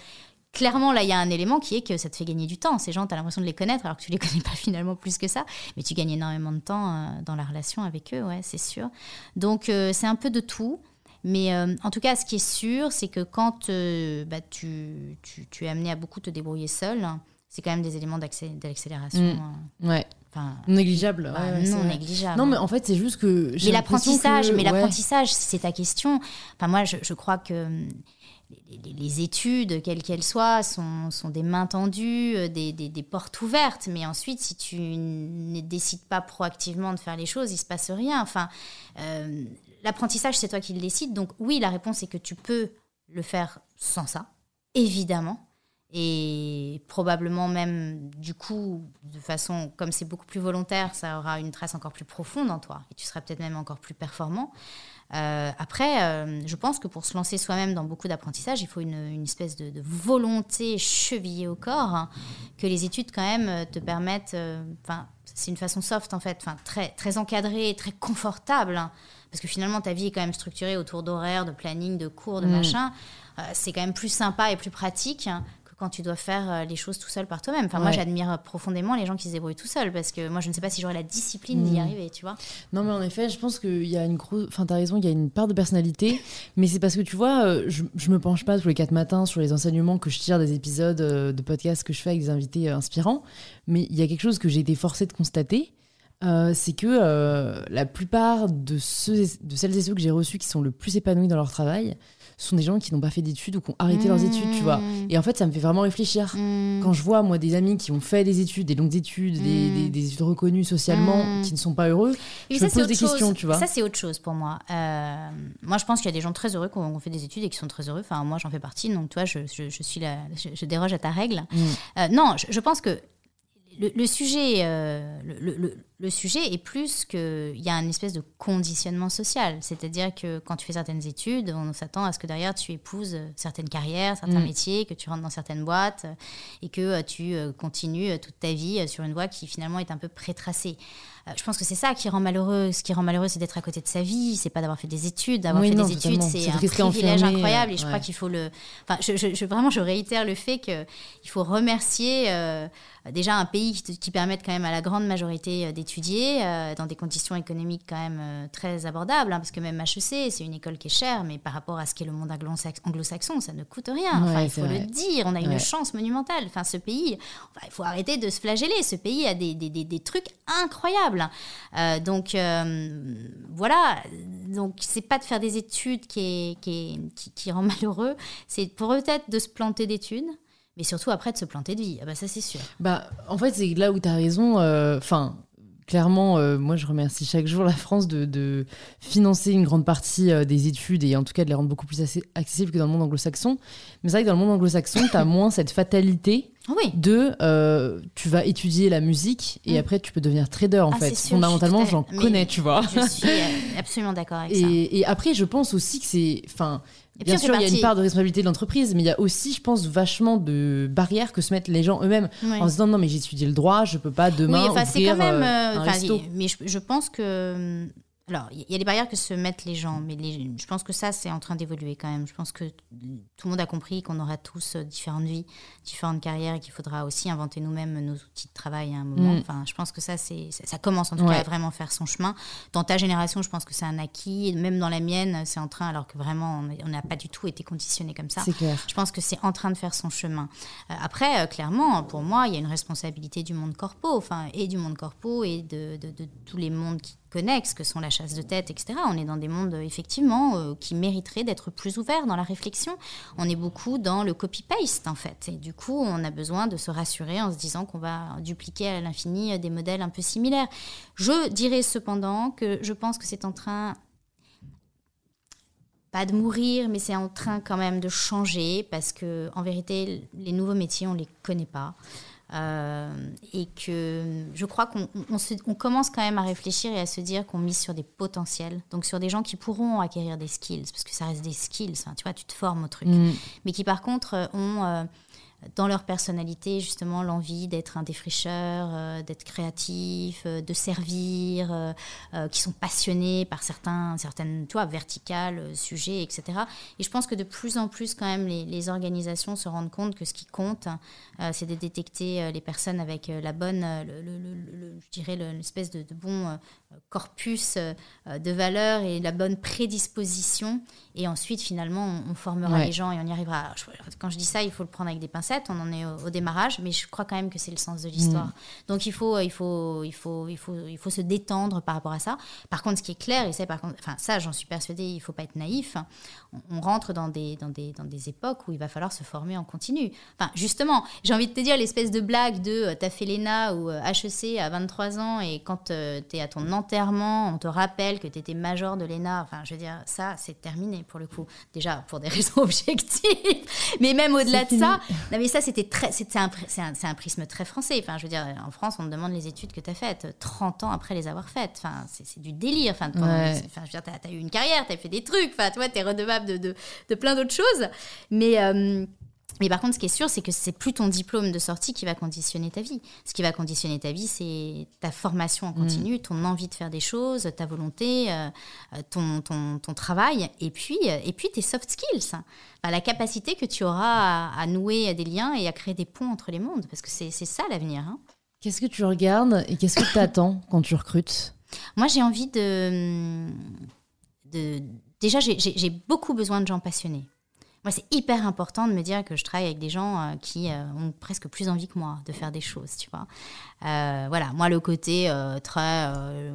clairement, là, il y a un élément qui est que ça te fait gagner du temps. Ces gens, tu as l'impression de les connaître alors que tu les connais pas finalement plus que ça. Mais tu gagnes énormément de temps euh, dans la relation avec eux, ouais, c'est sûr. Donc, euh, c'est un peu de tout. Mais euh, en tout cas, ce qui est sûr, c'est que quand euh, bah, tu, tu, tu, es amené à beaucoup te débrouiller seul, c'est quand même des éléments d'accélération. Mm. Euh, ouais. Enfin, négligeable. non négligeable. Non, mais en fait, c'est juste que. Mais l'apprentissage, mais l'apprentissage, c'est ta question. Enfin, moi, je, je crois que les, études, quelles qu'elles soient, sont, sont, des mains tendues, des, des, des, portes ouvertes. Mais ensuite, si tu ne décides pas proactivement de faire les choses, il se passe rien. Enfin, L'apprentissage, c'est toi qui le décides. Donc oui, la réponse est que tu peux le faire sans ça, évidemment. Et probablement même, du coup, de façon, comme c'est beaucoup plus volontaire, ça aura une trace encore plus profonde en toi. Et tu seras peut-être même encore plus performant. Euh, après, euh, je pense que pour se lancer soi-même dans beaucoup d'apprentissage, il faut une, espèce de, volonté chevillée au corps, hein, que les études quand même te permettent, c'est une façon soft en fait, très encadrée, très confortable. Hein. Parce que finalement, ta vie est quand même structurée autour d'horaires, de planning, de cours, de mm. machin. Euh, c'est quand même plus sympa et plus pratique que quand tu dois faire euh, les choses tout seul par toi-même. Enfin, moi, j'admire profondément les gens qui se débrouillent tout seul parce que moi, je ne sais pas si j'aurais la discipline d'y mm. arriver, tu vois. Non, mais en effet, je pense qu'il y a une grosse. Enfin, t'as raison, il y a une part de personnalité, mais c'est parce que tu vois, euh, je, je me penche pas tous les quatre matins sur les enseignements que je tire des épisodes de podcast que je fais avec des invités inspirants, mais il y a quelque chose que j'ai été forcée de constater euh, c'est que euh, la plupart de, ceux, de celles et ceux que j'ai reçus qui sont le plus épanouis dans leur travail sont des gens qui n'ont pas fait d'études ou qui ont arrêté leurs études, tu vois. Mmh. Et en fait, ça me fait vraiment réfléchir. Mmh. Quand je vois, moi, des amis qui ont fait des études, des longues études, des, mmh. études reconnues socialement, qui ne sont pas heureux, je me pose des questions, tu vois. Ça, c'est autre chose pour moi. Euh, moi, je pense qu'il y a des gens très heureux qui ont, fait des études et qui sont très heureux. Enfin, moi, j'en fais partie, donc toi, je, je, suis la, je, déroge à ta règle. non, je, pense que le, sujet, euh, le, sujet est plus qu'il y a une espèce de conditionnement social. C'est-à-dire que quand tu fais certaines études, on s'attend à ce que derrière tu épouses certaines carrières, certains mm. métiers, que tu rentres dans certaines boîtes et que euh, tu euh, continues toute ta vie sur une voie qui finalement est un peu prétracée. Je pense que c'est ça qui rend malheureux. Ce qui rend malheureux, c'est d'être à côté de sa vie, c'est pas d'avoir fait des études. D'avoir fait des études, c'est un privilège incroyable. Et je crois qu'il faut le. Enfin, je, vraiment, je réitère le fait qu'il faut remercier déjà un pays qui, qui, permette quand même à la grande majorité euh, d'étudier euh, dans des conditions économiques quand même euh, très abordables, hein, parce que même HEC, c'est une école qui est chère, mais par rapport à ce qu'est le monde anglo-saxon, ça ne coûte rien. Enfin, il faut le dire, on a une chance monumentale. Enfin, ce pays, il faut arrêter de se flageller. Ce pays a des, des, des, des trucs incroyables. Donc, voilà. Donc, c'est pas de faire des études qui, qui, qui, qui rend malheureux, c'est peut-être de se planter d'études mais surtout après de se planter de vie. Ah bah ça c'est sûr. Bah en fait c'est là où tu as raison. Euh, enfin. Clairement, euh, moi, je remercie chaque jour la France de, financer une grande partie euh, des études et en tout cas de les rendre beaucoup plus accessibles que dans le monde anglo-saxon. Mais c'est vrai que dans le monde anglo-saxon, tu as moins cette fatalité oui. de tu vas étudier la musique et mm. après tu peux devenir trader en ah, fait. Fondamentalement, j'en connais, tu vois. Je suis absolument d'accord avec et, ça. Et après, je pense aussi que c'est. Enfin, Bien sûr, il y a une part de responsabilité de l'entreprise, mais il y a aussi, je pense, vachement de barrières que se mettent les gens eux-mêmes. En se disant non, mais j'ai étudié le droit, je peux pas demain oui, ouvrir quand même, euh, euh, Mais je, pense que alors, il y a des barrières que se mettent les gens, mais je pense que ça, c'est en train d'évoluer quand même. Je pense que tout le monde a compris qu'on aura tous euh, différentes vies, différentes carrières et qu'il faudra aussi inventer nous-mêmes nos outils de travail à un moment. Mm. Enfin, je pense que ça, c'est, ça, commence en tout cas à vraiment faire son chemin. Dans ta génération, je pense que c'est un acquis. Même dans la mienne, c'est en train, alors que vraiment, on n'a pas du tout été conditionné comme ça. C'est clair. Je pense que c'est en train de faire son chemin. Euh, après, euh, clairement, pour moi, il y a une responsabilité du monde corpo, enfin, et du monde corpo et de, de, de tous les mondes qui que sont la chasse de tête, etc. On est dans des mondes, effectivement, euh, qui mériteraient d'être plus ouverts dans la réflexion. On est beaucoup dans le copy-paste, en fait. Et du coup, on a besoin de se rassurer en se disant qu'on va dupliquer à l'infini euh, des modèles un peu similaires. Je dirais cependant que je pense que c'est en train pas de mourir, mais c'est en train quand même de changer parce que en vérité, les nouveaux métiers, on les connaît pas. Euh, et que je crois qu'on on, commence quand même à réfléchir et à se dire qu'on mise sur des potentiels, donc sur des gens qui pourront acquérir des skills, parce que ça reste des skills, hein, tu vois, tu te formes au truc, mm. mais qui par contre euh, ont euh, dans leur personnalité, justement, l'envie d'être un défricheur, euh, d'être créatif, euh, de servir, euh, qui sont passionnés par certains, certaines, tu vois, verticales, sujets, etc. Et je pense que de plus en plus, quand même, les, organisations se rendent compte que ce qui compte, c'est de détecter les personnes avec la bonne, le, je dirais, l'espèce de bon corpus de valeurs et la bonne prédisposition. Et ensuite, finalement, on, formera les gens et on y arrivera. Quand je dis ça, il faut le prendre avec des pincettes on en est au, démarrage, mais je crois quand même que c'est le sens de l'histoire. Mm. Donc il faut, il, faut, il, faut, il, faut, il faut se détendre par rapport à ça. Par contre, ce qui est clair, et c'est par contre, enfin ça, j'en suis persuadée, il faut pas être naïf. On, rentre dans des, dans, des, dans des époques où il va falloir se former en continu. Enfin, justement, j'ai envie de te dire l'espèce de blague de euh, t'as fait l'ENA ou HEC à 23 ans et quand euh, tu es à ton enterrement, on te rappelle que tu étais major de l'ENA. Enfin, je veux dire, ça, c'est terminé pour le coup. Déjà, pour des raisons objectives, mais même au-delà de ça, mais ça, c'était très, c'est un, un, un, prisme très français. Enfin, je veux dire, en France, on te demande les études que tu as faites 30 ans après les avoir faites. Enfin, c'est du délire. Enfin, enfin je veux dire, tu as, eu une carrière, tu as fait des trucs. Enfin, toi, tu es de, de, plein d'autres choses. Mais. Euh, mais par contre, ce qui est sûr, c'est que c'est plus ton diplôme de sortie qui va conditionner ta vie. Ce qui va conditionner ta vie, c'est ta formation en mm. continu, ton envie de faire des choses, ta volonté, euh, ton, ton, ton, travail, et puis, euh, et puis tes soft skills. la capacité que tu auras à, nouer des liens et à créer des ponts entre les mondes, parce que c'est ça l'avenir. Hein. Qu'est-ce que tu regardes et qu'est-ce que tu attends quand tu recrutes? Moi, j'ai envie de, de... Déjà, j'ai beaucoup besoin de gens passionnés. Moi, c'est hyper important de me dire que je travaille avec des gens euh, qui euh, ont presque plus envie que moi de faire des choses, tu vois. Euh, voilà, moi, le côté très,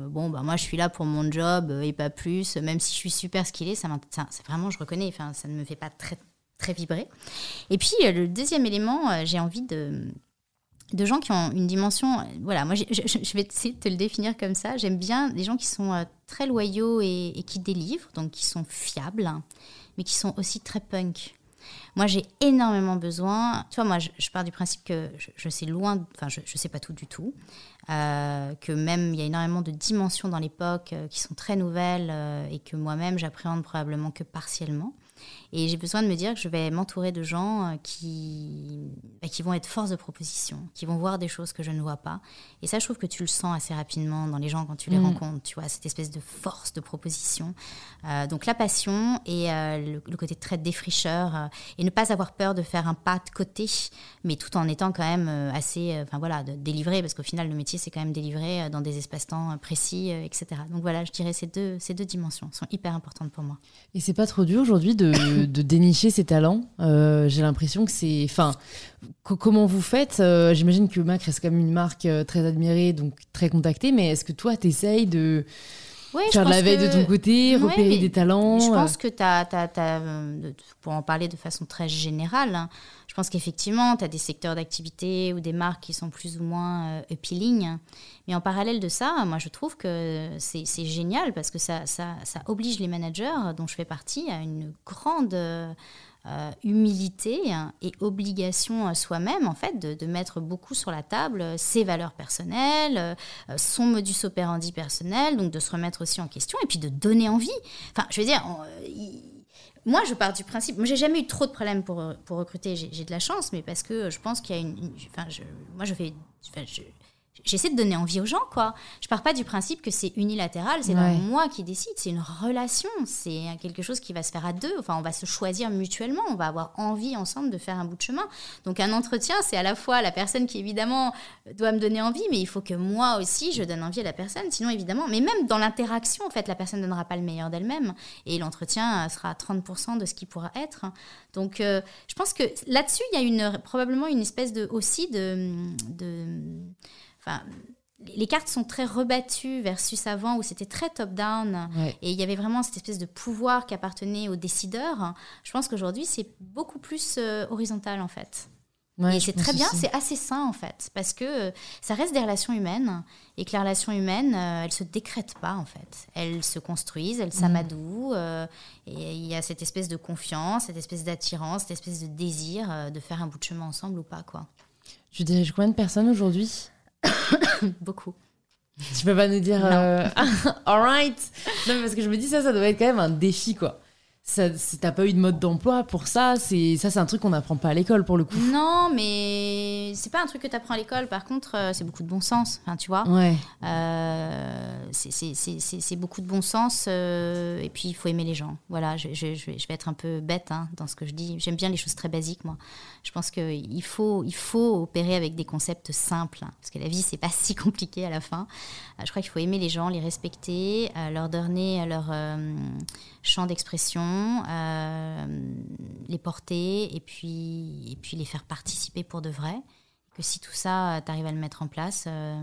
bon, bah, moi, je suis là pour mon job et pas plus, même si je suis super skillée, ça, ça vraiment, je reconnais, ça ne me fait pas très, très vibrer. Et puis, le deuxième élément, j'ai envie de de gens qui ont une dimension. Voilà, moi, je, vais essayer de te le définir comme ça. J'aime bien des gens qui sont très loyaux et, qui délivrent, donc qui sont fiables, mais qui sont aussi très punk. Moi, j'ai énormément besoin. Tu vois, moi, je, pars du principe que je, sais loin, enfin, je ne sais pas tout du tout, euh, que même il y a énormément de dimensions dans l'époque euh, qui sont très nouvelles euh, et que moi-même j'appréhende probablement que partiellement. Et j'ai besoin de me dire que je vais m'entourer de gens euh, qui, bah, qui vont être force de proposition, qui vont voir des choses que je ne vois pas. Et ça, je trouve que tu le sens assez rapidement dans les gens quand tu les mm. rencontres, tu vois, cette espèce de force de proposition. Euh, donc la passion et euh, le, côté très défricheur et ne pas avoir peur de faire un pas de côté, mais tout en étant quand même assez, enfin voilà, de délivrer, parce qu'au final, le métier, c'est quand même délivrer dans des espaces-temps précis, etc. Donc voilà, je dirais ces deux, ces deux dimensions sont hyper importantes pour moi. Et c'est pas trop dur aujourd'hui de de, dénicher ses talents. Euh, j'ai l'impression que c'est. Enfin, comment vous faites euh, J'imagine que Mac reste quand même une marque euh, très admirée, donc très contactée, mais est-ce que toi, tu essayes de. Faire de la veille de ton côté, repérer des talents Je pense que tu as, pour en parler de façon très générale, hein, je pense qu'effectivement, tu as des secteurs d'activité ou des marques qui sont plus ou moins euh, appealing. Mais en parallèle de ça, moi, je trouve que c'est génial parce que ça, ça, ça, oblige les managers, dont je fais partie, à une grande euh, humilité et obligation à soi-même, en fait, de, mettre beaucoup sur la table ses valeurs personnelles, euh, son modus operandi personnel, donc de se remettre aussi en question et puis de donner envie. Enfin, je veux dire, moi, je pars du principe. Moi, j'ai jamais eu trop de problèmes pour, pour recruter. J'ai de la chance, mais parce que je pense qu'il y a une. enfin, je, moi, je fais. J'essaie de donner envie aux gens, quoi. Je pars pas du principe que c'est unilatéral, c'est moi qui décide, c'est une relation, c'est quelque chose qui va se faire à deux. Enfin, on va se choisir mutuellement, on va avoir envie ensemble de faire un bout de chemin. Donc, un entretien, c'est à la fois la personne qui évidemment doit me donner envie, mais il faut que moi aussi je donne envie à la personne. Sinon, évidemment, mais même dans l'interaction, en fait, la personne ne donnera pas le meilleur d'elle-même, et l'entretien sera 30% de ce qui pourra être. Donc, euh, je pense que là-dessus, il y a une, probablement une espèce de aussi de, de Enfin, les cartes sont très rebattues versus avant où c'était très top-down et il y avait vraiment cette espèce de pouvoir qui appartenait aux décideurs. Je pense qu'aujourd'hui, c'est beaucoup plus euh, horizontal en fait. et c'est très bien, c'est assez sain en fait, parce que euh, ça reste des relations humaines et que les relations humaines, euh, elles se décrètent pas en fait. Elles se construisent, elles mm. s'amadouent et il y a cette espèce de confiance, cette espèce d'attirance, cette espèce de désir de faire un bout de chemin ensemble ou pas quoi. Tu diriges combien de personnes aujourd'hui Beaucoup. Tu peux pas nous dire. Euh... Alright Non, parce que je me dis, ça, ça doit être quand même un défi, quoi t'as pas eu de mode d'emploi pour ça, c'est ça c'est un truc qu'on n'apprend pas à l'école pour le coup. Non, mais c'est pas un truc que tu apprends à l'école. Par contre, euh, c'est beaucoup de bon sens. Enfin, tu vois. Ouais. Euh, c'est beaucoup de bon sens. Euh, et puis il faut aimer les gens. Voilà. Je, je, je, vais être un peu bête hein, dans ce que je dis. J'aime bien les choses très basiques, moi. Je pense qu'il faut il faut opérer avec des concepts simples hein, parce que la vie c'est pas si compliqué à la fin. je crois qu'il faut aimer les gens, les respecter, leur donner leur champ d'expression, euh, les porter et puis, et puis les faire participer pour de vrai. Que si tout ça, tu arrives à le mettre en place, euh,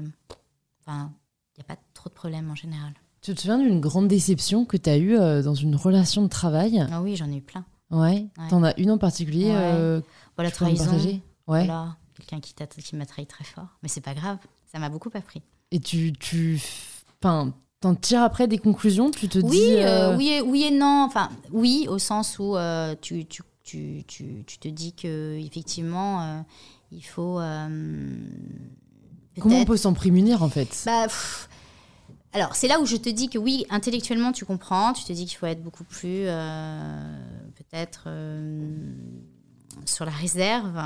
il n'y a pas trop de problèmes en général. Tu te souviens d'une grande déception que tu as eue euh, dans une relation de travail? Ah oui, j'en ai eu plein. Ouais. Tu T'en as une en particulier Voilà, trahison. Ouais. Voilà, quelqu'un qui, qui m'a trahi très fort. Mais c'est pas grave, ça m'a beaucoup appris. Et tu, tu, enfin, T'en tires après des conclusions Tu te oui, dis. Euh, euh, oui, et, oui et non. Enfin, oui, au sens où euh, tu, tu, tu, tu, te dis que effectivement, il faut. Comment on peut s'en prémunir en fait? Bah, Alors, c'est là où je te dis que oui, intellectuellement, tu comprends. Tu te dis qu'il faut être beaucoup plus, peut-être, sur la réserve.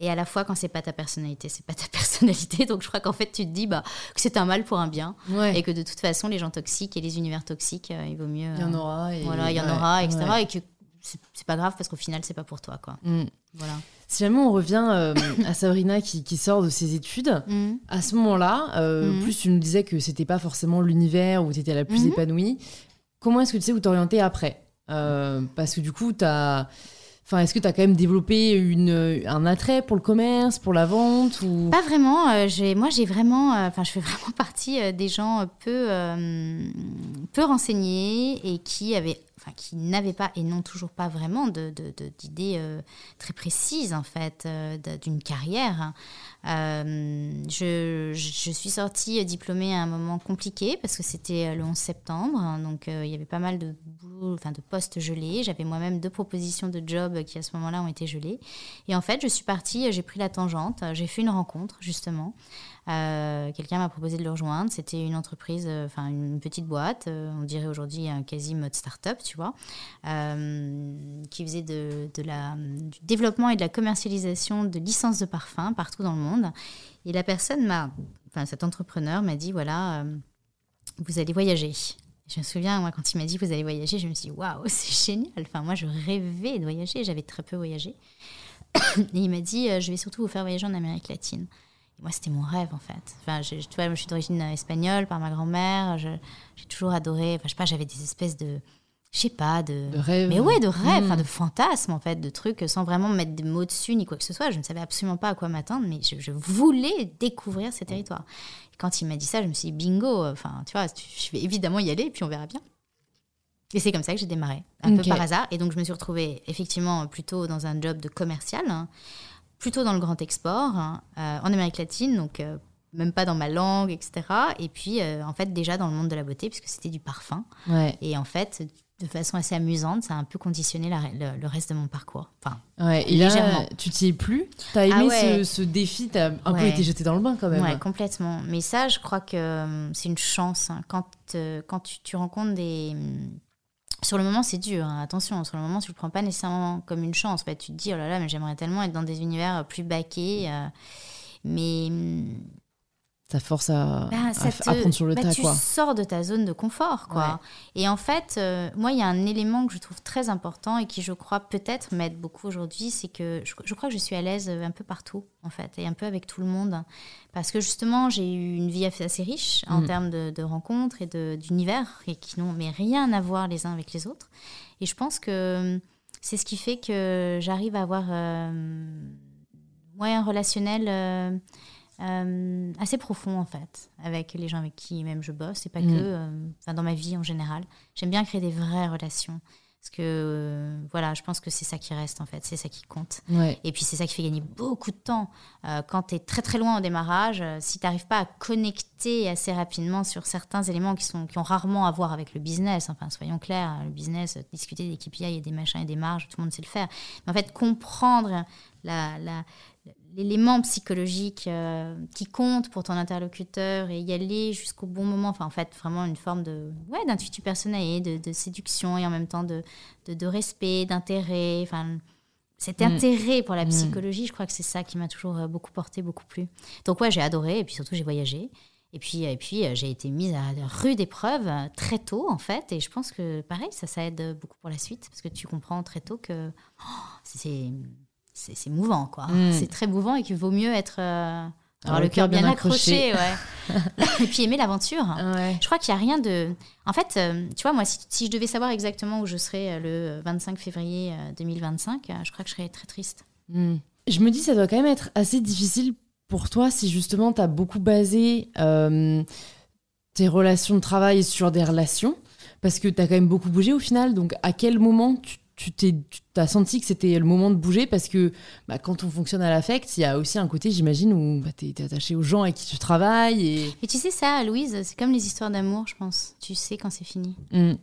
Et à la fois, quand c'est pas ta personnalité, c'est pas ta personnalité. Donc je crois qu'en fait, tu te dis bah, que c'est un mal pour un bien. Et que de toute façon, les gens toxiques et les univers toxiques, euh, il vaut mieux. Il y en euh, aura. Et... Voilà, il y en aura, etc. Et que c'est pas grave parce qu'au final, c'est pas pour toi. Quoi. Mm. Voilà. Si jamais on revient euh, à Sabrina qui, qui, sort de ses études, mm. à ce moment-là, mm. plus tu nous disais que c'était pas forcément l'univers où tu étais la plus épanouie, comment est-ce que tu sais où t'orienter après? Parce que du coup, tu as Enfin, est-ce que tu as quand même développé une, un attrait pour le commerce, pour la vente ou... Pas vraiment. Euh, moi, j'ai vraiment, euh, enfin, je fais vraiment partie euh, des gens peu, peu renseignés et qui avaient qui n'avaient pas et n'ont toujours pas vraiment d'idées de, très précises en fait d'une carrière. Euh, je, suis sortie diplômée à un moment compliqué parce que c'était le 11 septembre, donc euh, il y avait pas mal de de postes gelés. J'avais moi-même deux propositions de job qui à ce moment-là ont été gelées. Et en fait, je suis partie, j'ai pris la tangente, j'ai fait une rencontre justement euh, quelqu'un m'a proposé de le rejoindre. C'était une entreprise, euh, enfin une petite boîte, euh, on dirait aujourd'hui un quasi mode start-up, tu vois, qui faisait de, la, du développement et de la commercialisation de licences de parfums partout dans le monde. Et la personne m'a, enfin cet entrepreneur m'a dit voilà, vous allez voyager. Je me souviens, moi, quand il m'a dit vous allez voyager, je me suis dit waouh, c'est génial. Enfin, moi, je rêvais de voyager, j'avais très peu voyagé. Et il m'a dit je vais surtout vous faire voyager en Amérique latine moi, c'était mon rêve, en fait. Enfin, je, tu vois, je suis d'origine espagnole par ma grand-mère. J'ai toujours adoré. Enfin, je sais pas, j'avais des espèces de. Je sais pas, de. de rêve. Mais ouais, de rêve, enfin, hmm. de fantasmes, en fait, de trucs sans vraiment mettre des mots dessus ni quoi que ce soit. Je ne savais absolument pas à quoi m'attendre, mais je, voulais découvrir ces territoires. Et quand il m'a dit ça, je me suis dit, bingo, enfin, tu vois, je vais évidemment y aller, et puis on verra bien. Et c'est comme ça que j'ai démarré, un peu par hasard. Et donc, je me suis retrouvée effectivement plutôt dans un job de commercial. Hein plutôt dans le grand export, hein, euh, en Amérique latine, donc euh, même pas dans ma langue, etc. Et puis, euh, en fait, déjà dans le monde de la beauté, puisque c'était du parfum. Et en fait, de façon assez amusante, ça a un peu conditionné le, reste de mon parcours. Enfin, ouais, et légèrement. Là, tu t'y es plus? T'as aimé ah ce, défi? T'as un peu été jeté dans le bain quand même. Ouais, complètement. Mais ça, je crois que c'est une chance. Hein. Quand, quand tu, tu rencontres des sur le moment, c'est dur. Hein. Attention, sur le moment, tu le prends pas nécessairement comme une chance. fait, tu te dis, oh là là, mais j'aimerais tellement être dans des univers plus baqués. Euh. mais mm, ça force à, bah, apprendre sur le bah, tas. Tu sors de ta zone de confort. quoi. Et en fait, euh, moi, il y a un élément que je trouve très important et qui, je crois, peut-être m'aide beaucoup aujourd'hui, c'est que je, crois que je suis à l'aise un peu partout, en fait, et un peu avec tout le monde. Parce que justement, j'ai eu une vie assez riche en mm. termes de, rencontres et d'univers et qui n'ont mais rien à voir les uns avec les autres. Et je pense que c'est ce qui fait que j'arrive à avoir euh, un relationnel. Euh, euh, assez profond en fait avec les gens avec qui même je bosse. Et pas mm. que euh, dans ma vie en général. J'aime bien créer des vraies relations. Parce que euh, voilà je pense que c'est ça qui reste en fait. C'est ça qui compte. Et puis c'est ça qui fait gagner beaucoup de temps. Quand tu es très très loin au démarrage si tu n'arrives pas à connecter assez rapidement sur certains éléments qui, sont, qui ont rarement à voir avec le business enfin soyons clairs le business discuter des KPI et des machins et des marges tout le monde sait le faire. Mais en fait comprendre la, la, l'élément psychologique euh, qui compte pour ton interlocuteur et y aller jusqu'au bon moment. Enfin, en fait, vraiment une forme de ouais, d'intuitu personnel, de, de, séduction et en même temps de, de, respect, d'intérêt. Enfin, cet mm. intérêt pour la mm. psychologie, je crois que c'est ça qui m'a toujours euh, beaucoup porté, beaucoup plu. Donc ouais, j'ai adoré et puis surtout j'ai voyagé. Et puis, et puis euh, j'ai été mise à rude épreuve très tôt, en fait. Et je pense que, pareil, ça, ça aide beaucoup pour la suite. Parce que tu comprends très tôt que oh, c'est c'est mouvant, quoi. Mm. C'est très mouvant et qu'il vaut mieux être. Euh, avoir le cœur bien, accroché, ouais. et puis aimer l'aventure. Je crois qu'il n'y a rien de. En fait, euh, tu vois, moi, si, je devais savoir exactement où je serais euh, le 25 février 2025, je crois que je serais très triste. Mm. Je me dis, ça doit quand même être assez difficile pour toi si justement tu as beaucoup basé tes relations de travail sur des relations, parce que tu as quand même beaucoup bougé au final. Donc, à quel moment tu tu t'es as senti que c'était le moment de bouger parce que bah, quand on fonctionne à l'affect, il y a aussi un côté, j'imagine, où bah, tu es, attaché aux gens avec qui tu travailles. Et, et tu sais ça, Louise, c'est comme les histoires d'amour, je pense. Tu sais quand c'est fini. Hmm.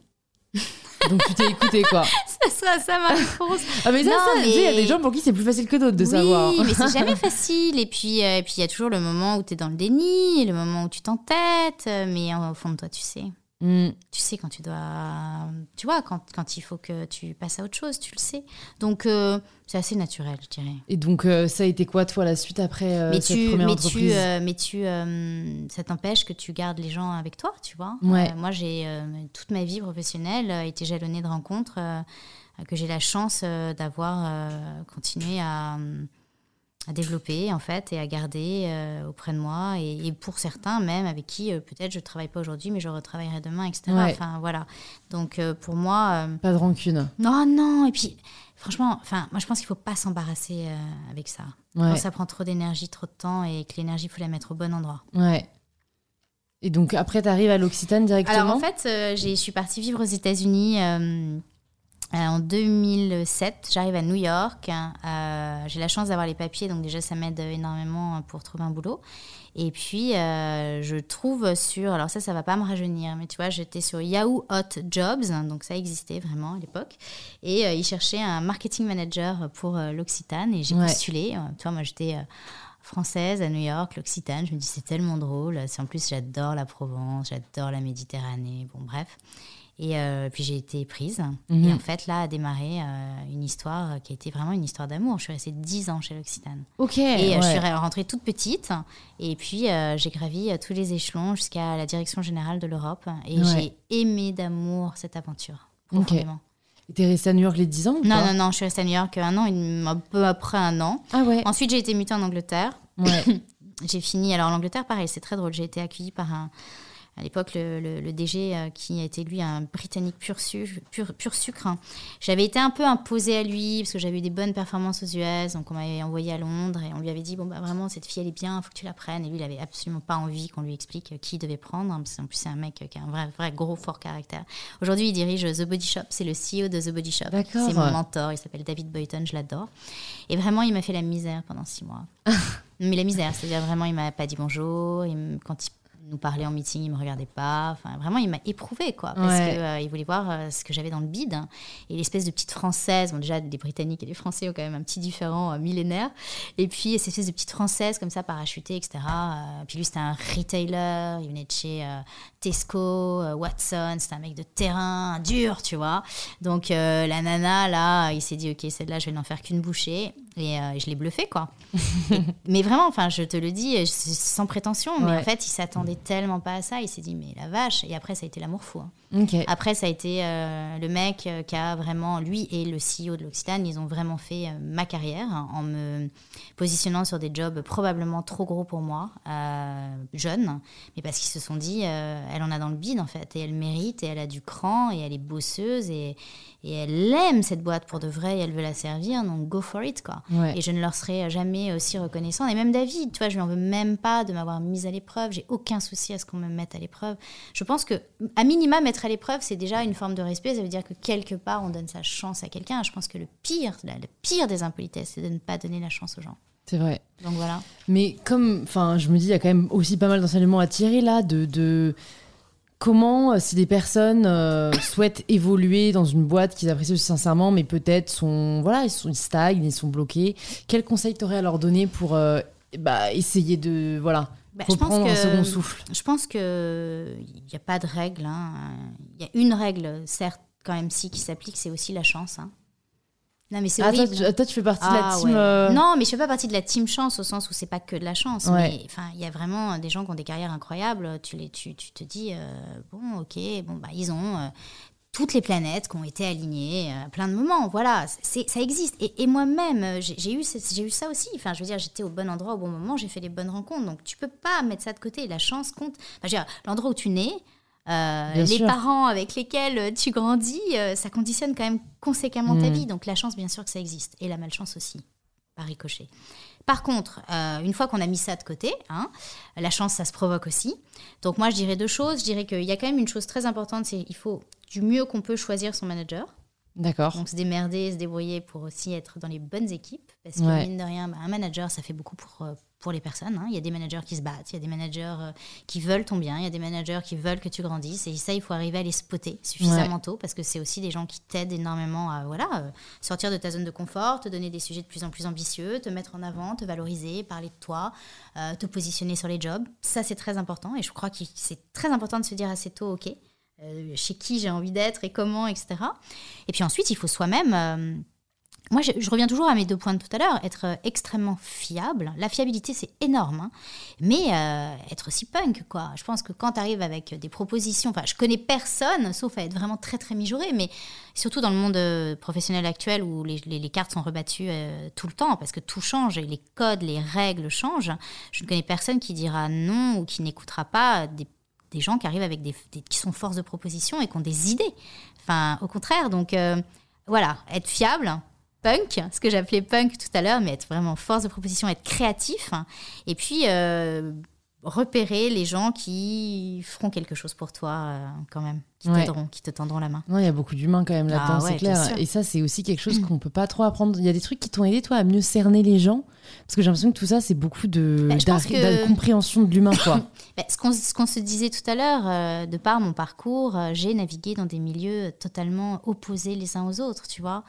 Donc tu t'es écouté quoi Ça sera ça ma réponse. ah mais ça, il y a des gens pour qui c'est plus facile que d'autres de savoir. Oui, mais c'est jamais facile. Et puis euh, et puis il y a toujours le moment où tu es dans le déni, le moment où tu t'entêtes, mais au fond de toi tu sais. Mm. Tu sais quand tu dois... Tu vois, quand, quand, il faut que tu passes à autre chose, tu le sais. Donc, euh, c'est assez naturel, je dirais. Et donc, euh, ça a été quoi, toi, la suite après euh, cette tu, première mais entreprise? tu, Mais tu, ça t'empêche que tu gardes les gens avec toi, tu vois? moi, j'ai toute ma vie professionnelle été jalonnée de rencontres que j'ai la chance d'avoir continué à à développer en fait et à garder euh, auprès de moi et, pour certains même avec qui euh, peut-être je travaille pas aujourd'hui mais je retravaillerai demain etc enfin voilà. Donc euh, pour moi pas de rancune. Non non et puis franchement enfin moi je pense qu'il faut pas s'embarrasser avec ça. Quand ça prend trop d'énergie trop de temps et que l'énergie faut la mettre au bon endroit. Ouais. Et donc après tu arrives à l'Occitane directement? Alors en fait je suis partie vivre aux États-Unis en 2007, j'arrive à New York. Euh, j'ai la chance d'avoir les papiers, donc déjà ça m'aide énormément pour trouver un boulot. Et puis euh, je trouve sur, alors ça, ça va pas me rajeunir, mais tu vois, j'étais sur Yahoo Hot Jobs, donc ça existait vraiment à l'époque. Et ils cherchaient un marketing manager pour l'Occitane et j'ai postulé. tu vois, moi j'étais française à New York, l'Occitane. Je me dis c'est tellement drôle. En plus, j'adore la Provence, j'adore la Méditerranée. Bon, bref. Et euh, puis j'ai été prise. Mhm. Et en fait, là a démarré euh, une histoire qui a été vraiment une histoire d'amour. Je suis restée 10 ans chez l'Occitane. Ok. Et euh, je suis rentrée toute petite. Et puis j'ai gravi tous les échelons jusqu'à la direction générale de l'Europe. Et j'ai aimé d'amour cette aventure. Profondément. Et t'es restée à New York les 10 ans Non, non, non, je suis restée à New York un an, un peu après un an. Ah ouais. Ensuite, j'ai été mutée en Angleterre. Ouais. j'ai fini. Alors, l'Angleterre, pareil, c'est très drôle. J'ai été accueillie par un, à l'époque, le, DG, euh, qui a été lui un Britannique pur, pur, sucre, hein. j'avais été un peu imposée à lui parce que j'avais eu des bonnes performances aux US, donc on m'avait envoyé à Londres et on lui avait dit bon bah vraiment cette fille elle est bien, il faut que tu la prennes. Et lui il avait absolument pas envie qu'on lui explique euh, qui il devait prendre. Hein, parce qu'en plus c'est un mec qui a un vrai, vrai gros fort caractère. Aujourd'hui il dirige The Body Shop, c'est le CEO de The Body Shop. C'est mon mentor, il s'appelle David Boyton, je l'adore. Et vraiment il m'a fait la misère pendant six mois. Mais la misère, c'est-à-dire vraiment il m'a pas dit bonjour, quand il nous parlait en meeting, il me regardait pas. Enfin, vraiment, il m'a éprouvé, quoi, parce qu'il euh, voulait voir euh, ce que j'avais dans le bide. Et l'espèce de petite française, bon, déjà, les Britanniques et les Français ont quand même un petit différent euh, millénaire. Et puis, cette espèce de petite française, comme ça, parachutée, etc. puis lui, c'était un retailer, il venait de chez Tesco, Watson, c'était un mec de terrain, dur, tu vois. Donc, la nana, là, il s'est dit, OK, celle-là, je vais n'en faire qu'une bouchée. Et, euh, je l'ai bluffé, quoi. mais vraiment, enfin, je te le dis sans prétention, mais en fait, il s'attendait tellement pas à ça. Il s'est dit, mais la vache. Et après, ça a été l'amour fou. Hein. Après, ça a été euh, le mec euh, qui a vraiment, lui et le CEO de l'Occitane, ils ont vraiment fait ma carrière hein, en me positionnant sur des jobs probablement trop gros pour moi, jeune, mais parce qu'ils se sont dit, elle en a dans le bide, en fait, et elle mérite, et elle a du cran, et elle est bosseuse, et, et elle aime cette boîte pour de vrai et elle veut la servir, donc go for it, quoi. Et je ne leur serai jamais aussi reconnaissant. Et même David, tu vois, je lui en veux même pas de m'avoir mise à l'épreuve. J'ai aucun souci à ce qu'on me mette à l'épreuve. Je pense que, à minima, mettre à l'épreuve, c'est déjà une forme de respect. Ça veut dire que quelque part, on donne sa chance à quelqu'un. Je pense que le pire, le pire des impolitesses, c'est de ne pas donner la chance aux gens. C'est vrai. Donc voilà. Mais comme, enfin, je me dis, il y a quand même aussi pas mal d'enseignements à tirer là, de, de Comment, euh, si des personnes euh, souhaitent évoluer dans une boîte qu'ils apprécient sincèrement, mais peut-être sont, voilà, ils, sont, ils stagnent, ils sont bloqués, quel conseil t'aurais à leur donner pour euh, bah, essayer de voilà, bah, reprendre un second souffle Je pense qu'il n'y a pas de règle. Hein. Il y a une règle, certes, quand même, si, qui s'applique, c'est aussi la chance. Hein. Non, mais c'est ah, Toi, tu, fais partie de la ah, team. Euh, non, mais je fais pas partie de la team chance au sens où c'est pas que de la chance. Mais enfin, il y a vraiment des gens qui ont des carrières incroyables. Tu, les, tu, tu te dis, euh, bon, ok, bon, bah, ils ont euh, toutes les planètes qui ont été alignées à plein de moments. Voilà, ça existe. Et, et moi-même, j'ai, eu, j'ai eu ça aussi. Enfin, je veux dire, j'étais au bon endroit au bon moment, j'ai fait les bonnes rencontres. Donc, tu peux pas mettre ça de côté. La chance compte. Enfin, l'endroit où tu nais, euh, les parents avec lesquels tu grandis, euh, ça conditionne quand même conséquemment ta mm. vie. Donc la chance, bien sûr que ça existe. Et la malchance aussi, par ricochet. Par contre, euh, une fois qu'on a mis ça de côté, hein, la chance, ça se provoque aussi. Donc moi, je dirais deux choses. Je dirais qu'il y a quand même une chose très importante, c'est qu'il faut du mieux qu'on peut choisir son manager. D'accord. Donc se démerder, se débrouiller pour aussi être dans les bonnes équipes. Parce que mine de rien, bah, un manager, ça fait beaucoup pour, pour les personnes. Hein. Il y a des managers qui se battent, il y a des managers euh, qui veulent ton bien, il y a des managers qui veulent que tu grandisses. Et ça, il faut arriver à les spotter suffisamment tôt parce que c'est aussi des gens qui t'aident énormément à voilà, euh, sortir de ta zone de confort, te donner des sujets de plus en plus ambitieux, te mettre en avant, te valoriser, parler de toi, euh, te positionner sur les jobs. Ça, c'est très important. Et je crois que c'est très important de se dire assez tôt, OK, chez qui j'ai envie d'être et comment, etc. Et puis ensuite, il faut soi-même moi, je, reviens toujours à mes deux points de tout à l'heure. Être euh, extrêmement fiable. La fiabilité, c'est énorme. Hein. Mais euh, être aussi punk, quoi. Je pense que quand tu arrives avec des propositions... Enfin, je connais personne, sauf à être vraiment très, très mijauré. Mais surtout dans le monde euh, professionnel actuel où les, cartes sont rebattues tout le temps parce que tout change et les codes, les règles changent. Je ne connais personne qui dira non ou qui n'écoutera pas des, gens qui arrivent avec des, qui sont force de proposition et qui ont des idées. Enfin, au contraire. Donc, voilà, être fiable punk, ce que j'appelais punk tout à l'heure, mais être vraiment force de proposition, être créatif. Et puis, euh, repérer les gens qui feront quelque chose pour toi euh, quand même, qui t'aideront, qui te tendront la main. Il y a beaucoup d'humains quand même là-dedans, ah c'est clair. Et ça, c'est aussi quelque chose qu'on peut pas trop apprendre. Il y a des trucs qui t'ont aidé, toi, à mieux cerner les gens? Parce que j'ai l'impression que tout ça, c'est beaucoup de, bah, compréhension de l'humain, quoi. Bah, ce qu'on se disait tout à l'heure, euh, de par mon parcours, j'ai navigué dans des milieux totalement opposés les uns aux autres, tu vois.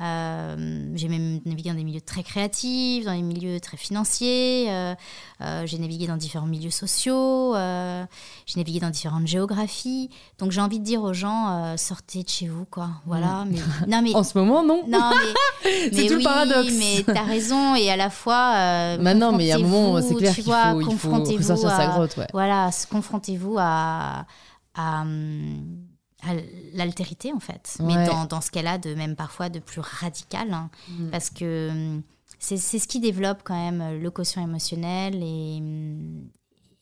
Euh, j'ai même navigué dans des milieux très créatifs, dans des milieux très financiers. Euh, euh, j'ai navigué dans différents milieux sociaux. j'ai navigué dans différentes géographies. Donc j'ai envie de dire aux gens, sortez de chez vous, quoi. Voilà. Mm. Mais, non, mais en ce moment, non. C'est tout le paradoxe. Mais t'as raison. Et à la fois, maintenant, mais il y a un moment, c'est clair qu'il faut, il faut, sortir sa grotte. Ouais. Voilà, confrontez-vous à, à hum, l'altérité en fait, mais dans, dans, ce qu'elle a de même parfois de plus radical, hein. mm. parce que hum, c'est ce qui développe quand même le quotient émotionnel et, hum,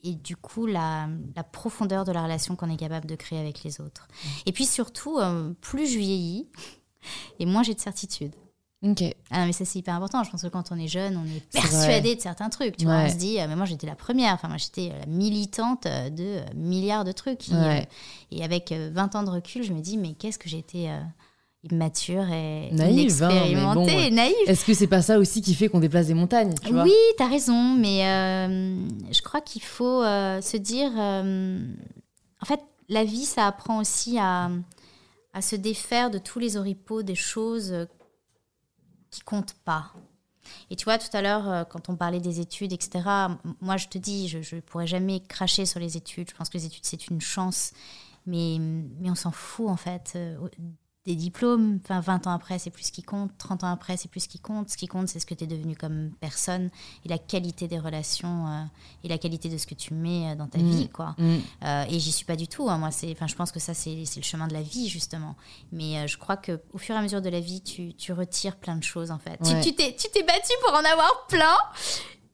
et du coup la, la profondeur de la relation qu'on est capable de créer avec les autres. Mm. Et puis surtout, hum, plus je vieillis, et moins j'ai de certitude. Ok. Ah mais ça c'est hyper important. Je pense que quand on est jeune, on est persuadé de certains trucs. Tu vois, on se dit, euh, mais moi j'étais la première. Enfin, moi j'étais euh, la militante euh, de milliards de trucs. et avec 20 ans de recul, je me dis, mais qu'est-ce que j'étais immature et naïve, hein, inexpérimentée, naïve. Est-ce que c'est pas ça aussi qui fait qu'on déplace des montagnes tu Oui, t'as raison, mais je crois qu'il faut se dire, en fait, la vie, ça apprend aussi à, à se défaire de tous les oripeaux des choses qui compte pas. Et tu vois, tout à l'heure, euh, quand on parlait des études, etc., moi, je te dis, je ne pourrais jamais cracher sur les études. Je pense que les études, c'est une chance. Mais, mais on s'en fout, en fait. Des diplômes. Enfin, 20 ans après, c'est plus ce qui compte. 30 ans après, c'est plus ce qui compte. Ce qui compte, c'est ce que tu es devenu comme personne et la qualité des relations euh, et la qualité de ce que tu mets euh, dans ta Mm. vie, quoi. Mm. Euh, et j'y suis pas du tout. hein. Moi, c'est, enfin, je pense que ça, c'est, c'est le chemin de la vie, justement. Mais euh, je crois que au fur et à mesure de la vie, tu, tu retires plein de choses, en fait. Tu- Ouais. Tu, t'es, tu t'es battu pour en avoir plein.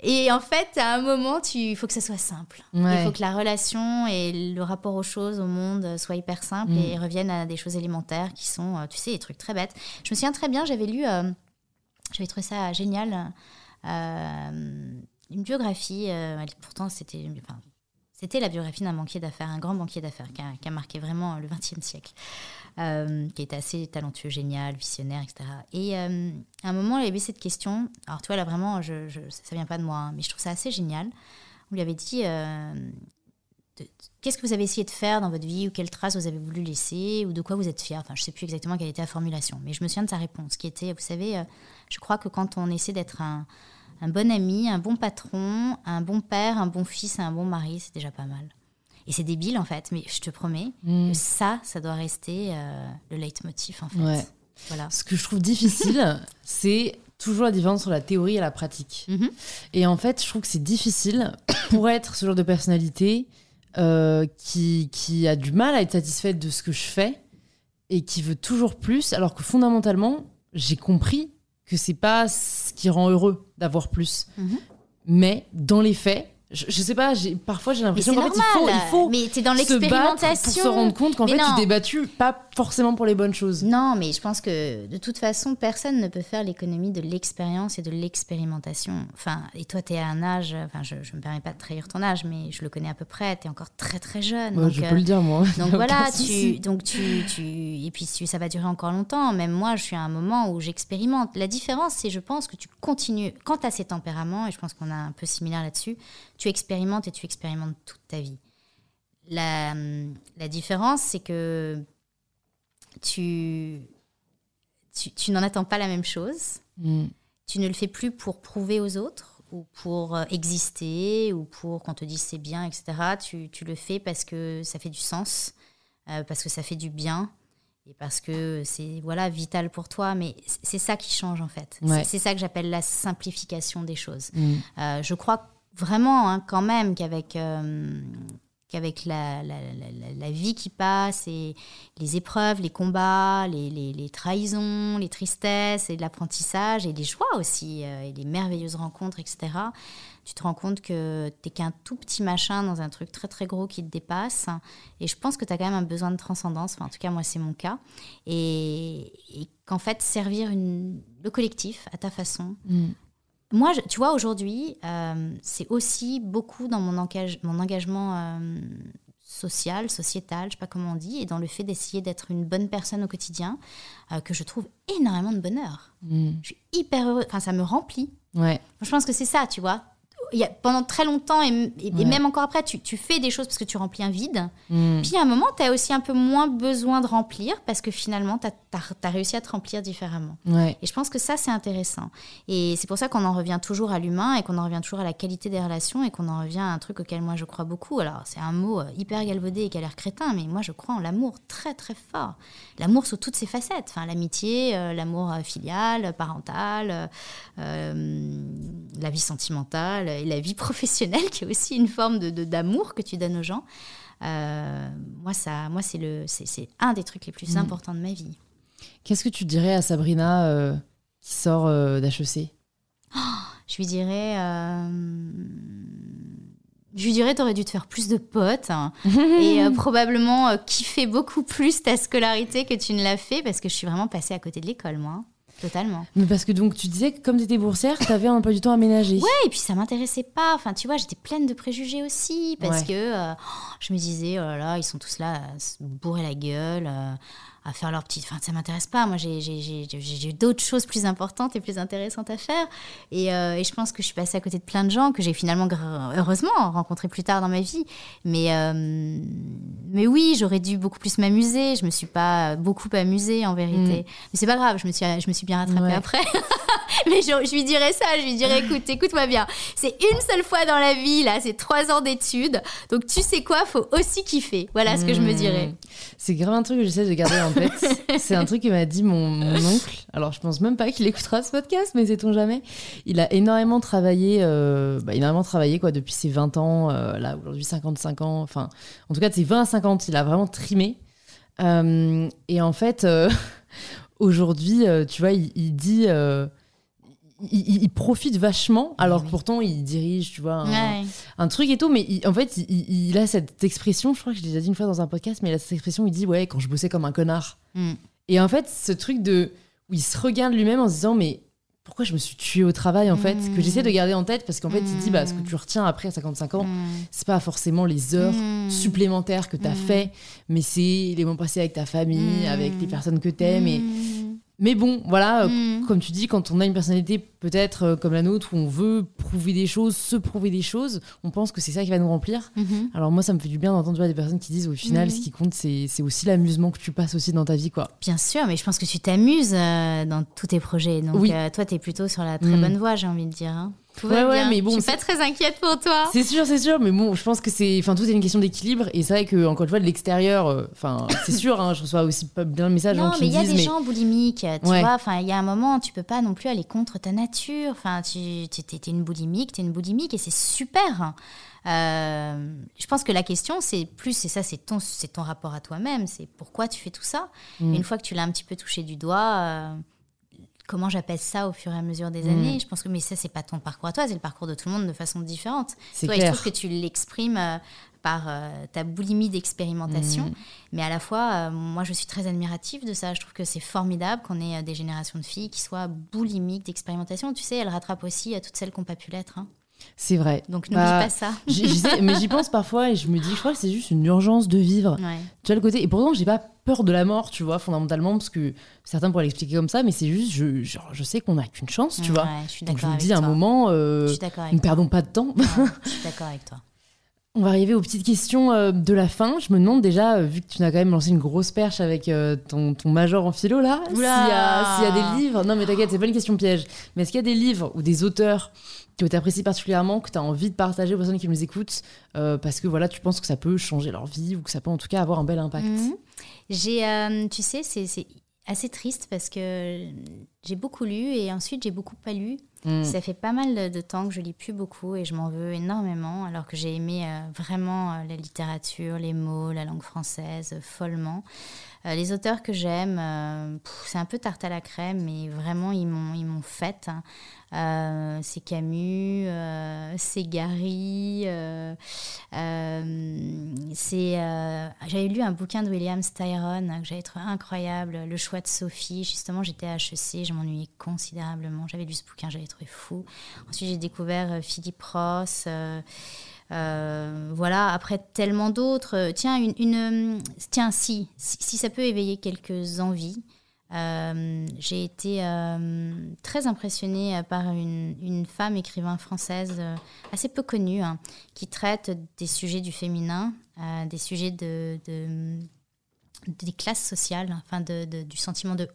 Et en fait, à un moment, il faut que ça soit simple. Ouais. Il faut que la relation et le rapport aux choses, au monde, soit hyper simple Mm. et reviennent à des choses élémentaires qui sont, euh, tu sais, des trucs très bêtes. Je me souviens très bien, j'avais lu, euh, j'avais trouvé ça génial, euh, une biographie, euh, pourtant c'était, enfin, c'était la biographie d'un banquier d'affaires, un grand banquier d'affaires qui a marqué vraiment le XXe siècle, euh, qui était assez talentueux, génial, visionnaire, etc. Et euh, à un moment, il avait cette question. Alors, toi, là, vraiment, ça ne vient pas de moi, hein, mais je trouve ça assez génial. On lui avait dit euh, Qu'est-ce que vous avez essayé de faire dans votre vie ou quelles traces vous avez voulu laisser ou de quoi vous êtes fier? Enfin, je ne sais plus exactement quelle était la formulation, mais je me souviens de sa réponse qui était Vous savez, je crois que quand on essaie d'être un, bon ami, un bon patron, un bon père, un bon fils un bon mari, c'est déjà pas mal. Et c'est débile en fait, mais je te promets que ça, ça doit rester euh, le leitmotiv en fait. Ouais. Voilà. Ce que je trouve difficile, c'est toujours la différence entre la théorie et la pratique. Mhm. Et en fait, je trouve que c'est difficile pour être ce genre de personnalité euh, qui, qui a du mal à être satisfaite de ce que je fais et qui veut toujours plus, alors que fondamentalement, j'ai compris que c'est pas ce qui rend heureux d'avoir plus. Mhm. Mais dans les faits, je, je sais pas, j'ai- parfois j'ai l'impression c'est qu'en fait, il faut, il faut mais t'es dans se battre pour se rendre compte qu'en fait, tu t'es battu pas forcément pour les bonnes choses. Non, mais je pense que de toute façon, personne ne peut faire l'économie de l'expérience et de l'expérimentation. Enfin, et toi, tu es à un âge, enfin, je ne me permets pas de trahir ton âge, mais je le connais à peu près, tu es encore très très jeune. Ouais, donc, je euh, peux le dire, moi. Donc voilà, tu, donc tu, tu, et puis tu- ça va durer encore longtemps. Même moi, je suis à un moment où j'expérimente. La différence, c'est, je pense, que tu continues. Quand tu as ces tempéraments, et je pense qu'on a un peu similaire là-dessus, tu expérimentes et tu expérimentes toute ta vie. La, la différence, c'est que tu, tu, tu n'en attends pas la même chose. Mm. Tu ne le fais plus pour prouver aux autres ou pour euh, exister ou pour qu'on te dise c'est bien, etc. Tu, tu le fais parce que ça fait du sens, euh, parce que ça fait du bien et parce que c'est voilà vital pour toi. Mais c'est ça qui change en fait. C'est- Ouais. C'est ça que j'appelle la simplification des choses. Mm. Euh, je crois vraiment hein, quand même qu'avec euh, qu'avec la, vie qui passe et les épreuves, les combats, les, trahisons, les tristesses et l'apprentissage et les joies aussi euh, et les merveilleuses rencontres, etc. Tu te rends compte que t'es qu'un tout petit machin dans un truc très très gros qui te dépasse. Et je pense que tu as quand même un besoin de transcendance. Enfin, en tout cas, moi, c'est mon cas. Et, qu'en fait, servir le collectif à ta façon, Mm. Moi, je- tu vois, aujourd'hui, euh, c'est aussi beaucoup dans mon, engage- mon engagement euh, social, sociétal, je sais pas comment on dit, et dans le fait d'essayer d'être une bonne personne au quotidien, euh, que je trouve énormément de bonheur. Mm. Je suis hyper heureuse, enfin, ça me remplit. Ouais. Je pense que c'est ça, tu vois. Il y a, pendant très longtemps, et, et- et Ouais. même encore après, tu, tu fais des choses parce que tu remplis un vide. Mm. Puis à un moment, tu as aussi un peu moins besoin de remplir parce que finalement, tu as, réussi à te remplir différemment. Ouais. Et je pense que ça, c'est intéressant. Et c'est pour ça qu'on en revient toujours à l'humain et qu'on en revient toujours à la qualité des relations et qu'on en revient à un truc auquel moi je crois beaucoup. Alors, c'est un mot euh, hyper galvaudé et qui a l'air crétin, mais moi je crois en l'amour très très fort. L'amour sous toutes ses facettes. Enfin, l'amitié, euh, l'amour euh, filial, parental, euh, la vie sentimentale et la vie professionnelle qui est aussi une forme de, d'amour que tu donnes aux gens. Euh, moi, ça, moi c'est, le, c'est, c'est un des trucs les plus Mm. importants de ma vie. Qu'est-ce que tu dirais à Sabrina euh, qui sort euh, d'HEC Je lui dirais. euh, Je lui dirais, t'aurais dû te faire plus de potes hein, et probablement kiffer beaucoup plus ta scolarité que tu ne l'as fait parce que je suis vraiment passée à côté de l'école, moi. Totalement. Mais parce que donc tu disais que comme tu étais boursière, tu avais un peu du temps aménagé. Ouais, et puis ça m'intéressait pas. Enfin, tu vois, j'étais pleine de préjugés aussi parce Ouais. que euh, je me disais, oh là là, ils sont tous là à se bourrer la gueule, euh, à faire leur petite. Enfin, ça m'intéresse pas. Moi, j'ai- j'ai d'autres choses plus importantes et plus intéressantes à faire. Et, euh, et je pense que je suis passée à côté de plein de gens que j'ai finalement, heureusement, rencontrés plus tard dans ma vie. Mais, euh, mais oui, j'aurais dû beaucoup plus m'amuser. Je me suis pas beaucoup amusée en vérité. Mm. Mais c'est pas grave, je me suis, je me suis bien rattrapée après. mais je, lui dirais ça, je lui dirais écoute, écoute-moi bien. C'est une seule fois dans la vie, là, c'est trois ans d'études. Donc tu sais quoi, faut aussi kiffer. Voilà ce que je me dirais. Mm. C'est grave un truc que j'essaie de garder en tête. c'est un truc que m'a dit mon, oncle. Alors je pense même pas qu'il écoutera ce podcast, mais sait-on jamais. Il a énormément travaillé, euh, bah, énormément travaillé quoi, depuis ses 20 ans, euh, là aujourd'hui 55 ans. Enfin, en tout cas de ses 20 à 50, il a vraiment trimé. Euh, et en fait, aujourd'hui, tu vois, il dit il, profite vachement, alors que pourtant il dirige, tu vois, un, truc et tout. Mais en fait, il, a cette expression, je crois que je l'ai déjà dit une fois dans un podcast, mais il a cette expression, il dit Ouais, quand je bossais comme un connard. Mm. Et en fait, ce truc de où il se regarde lui-même en se disant Mais pourquoi je me suis tué au travail en fait Que j'essaie de mm. garder en tête parce qu'en fait, il dit bah, Ce que tu retiens après 55 ans, mm. c'est pas forcément les heures supplémentaires que tu as fait, mais c'est les moments passés avec ta famille, avec les personnes que tu aimes. Et mais bon, voilà, euh, mm. comme tu dis, quand on a une personnalité peut-être euh, comme la nôtre où on veut prouver des choses, se prouver des choses, on pense que c'est ça qui va nous remplir. Mm-hmm. Alors moi, ça me fait du bien d'entendre des personnes qui disent au final, mm. ce qui compte, c'est aussi l'amusement que tu passes aussi dans ta vie. quoi. Bien sûr, mais je pense que tu t'amuses euh, dans tous tes projets. Donc toi, tu es plutôt sur la très mm. bonne voie, j'ai envie de dire. Hein ouais, ouais, mais bon. Je suis pas très inquiète pour toi. C'est sûr, c'est sûr, mais bon, je pense que c'est, enfin, tout est une question d'équilibre. Et c'est vrai que encore une fois, de l'extérieur, euh, enfin, c'est sûr, hein, je reçois aussi pas bien le message. Non, mais il y a des gens boulimiques, tu vois. Enfin, il y a un moment, tu peux pas non plus aller contre ta nature. Enfin, tu, tu es, une boulimique, tu es une boulimique, et c'est super. Euh, je pense que la question, c'est plus, et ça, c'est ton, c'est ton rapport à toi-même. C'est pourquoi tu fais tout ça. Mm. Une fois que tu l'as un petit peu touché du doigt. Euh, comment j'appelle ça au fur et à mesure des années. Mm. Je pense que mais ça c'est pas ton parcours à toi, c'est le parcours de tout le monde de façon différente. C'est clair. je trouve que tu l'exprimes euh, par euh, ta boulimie d'expérimentation, mm. mais à la fois euh, moi je suis très admirative de ça. Je trouve que c'est formidable qu'on ait des générations de filles qui soient boulimiques d'expérimentation. Tu sais, elles rattrapent aussi à toutes celles qui n'ont pas pu l'être. Hein. C'est vrai. Donc n'oublie bah, pas ça. mais j'y pense parfois et je me dis, je crois que c'est juste une urgence de vivre. Tu vois le côté. Et pourtant, j'ai pas peur de la mort, tu vois, fondamentalement, parce que certains pourraient l'expliquer comme ça, mais c'est juste, je, je sais qu'on n'a qu'une chance, tu vois. Je suis Donc je me dis à un moment, euh, ne perdons pas de temps. je suis d'accord avec toi. On va arriver aux petites questions euh, de la fin. Je me demande déjà, euh, vu que tu as quand même lancé une grosse perche avec euh, ton, ton, major en philo là, s'il y, y, a des livres. Non, mais t'inquiète, c'est pas une question piège. Mais est-ce qu'il y a des livres ou des auteurs que tu apprécies particulièrement, que tu as envie de partager aux personnes qui nous écoutent, parce que voilà, tu penses que ça peut changer leur vie ou que ça peut en tout cas avoir un bel impact mhm. J'ai, tu sais, c'est assez triste parce que j'ai beaucoup lu et ensuite j'ai beaucoup pas lu. Mm. Ça fait pas mal de temps que je lis plus beaucoup et je m'en veux énormément, alors que j'ai aimé euh, vraiment euh, la littérature, les mots, la langue française, euh, follement. les auteurs que j'aime, c'est un peu tarte à la crème, mais vraiment ils m'ont ils m'ont faite. Hein. Euh, c'est Camus, euh, c'est Gary. Euh, c'est, j'avais lu un bouquin de William Styron que j'avais trouvé incroyable, Le choix de Sophie. Justement, j'étais à HEC, je m'ennuyais considérablement. J'avais lu ce bouquin, j'avais trouvé fou. Ensuite, j'ai découvert Philippe Ross. voilà, après tellement d'autres. Tiens, une, tiens, si, si, ça peut éveiller quelques envies, euh, j'ai été euh, très impressionnée par une, femme écrivain française euh, assez peu connue hein, qui traite des sujets du féminin, des sujets de, des classes sociales, enfin du sentiment de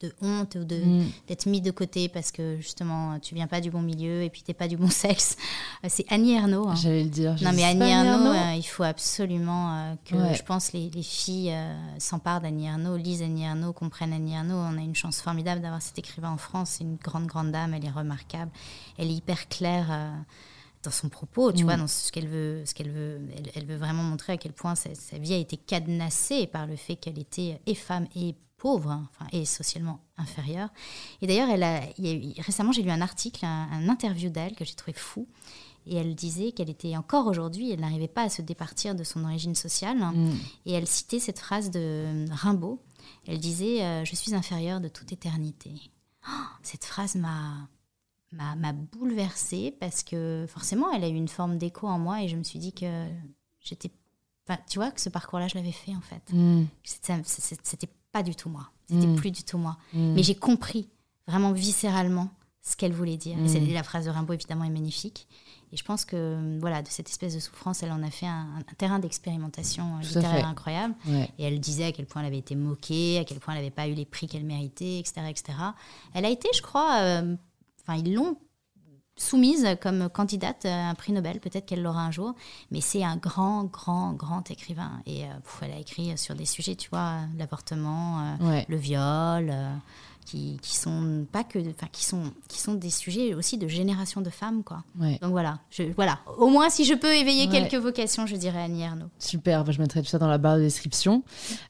de honte ou de mm. d'être mis de côté parce que justement tu viens pas du bon milieu et puis t'es pas du bon sexe. Euh, c'est Annie Ernaux. Hein. J'allais le dire. Non mais Annie Ernaux, euh, il faut absolument euh, que je pense les, les filles s'emparent d'Annie Ernaux, lisent Annie Ernaux, comprennent Annie Ernaux. On a une chance formidable d'avoir cet écrivain en France. C'est une grande grande dame, elle est remarquable, elle est hyper claire dans son propos, tu mm. vois, dans ce qu'elle veut, ce qu'elle veut, elle, veut vraiment montrer à quel point sa, sa, vie a été cadenassée par le fait qu'elle était et femme et pauvre hein, enfin, et socialement inférieure. Et d'ailleurs, elle a, récemment, j'ai lu un article, un, interview d'elle que j'ai trouvé fou. Et elle disait qu'elle était encore aujourd'hui, elle n'arrivait pas à se départir de son origine sociale. Hein. Mm. Et elle citait cette phrase de Rimbaud. Elle disait euh, Je suis inférieure de toute éternité. Oh, cette phrase m'a m'a bouleversée parce que forcément, elle a eu une forme d'écho en moi et je me suis dit que j'étais. tu vois, que ce parcours-là, je l'avais fait en fait. Mm. C'était pas du tout moi. C'était mm. plus du tout moi. Mm. Mais j'ai compris vraiment viscéralement ce qu'elle voulait dire. Et mm. la phrase de Rimbaud, évidemment, est magnifique. Et je pense que voilà, de cette espèce de souffrance, elle en a fait un, un terrain d'expérimentation euh, littéraire incroyable. Ouais. Et elle disait à quel point elle avait été moquée, à quel point elle n'avait pas eu les prix qu'elle méritait, etc., etc. Elle a été, je crois, euh, enfin ils l'ont soumise comme candidate à un prix Nobel. Peut-être qu'elle l'aura un jour, mais c'est un grand, grand, grand écrivain. Et euh, elle a écrit sur des sujets, tu vois, l'avortement, euh, Ouais. le viol. Qui, qui sont pas que enfin qui sont qui sont des sujets aussi de génération de femmes quoi Ouais. donc voilà je, voilà au moins si je peux éveiller Ouais. quelques vocations je dirais Annie Ernaux Super, bah, je mettrai tout ça dans la barre de description.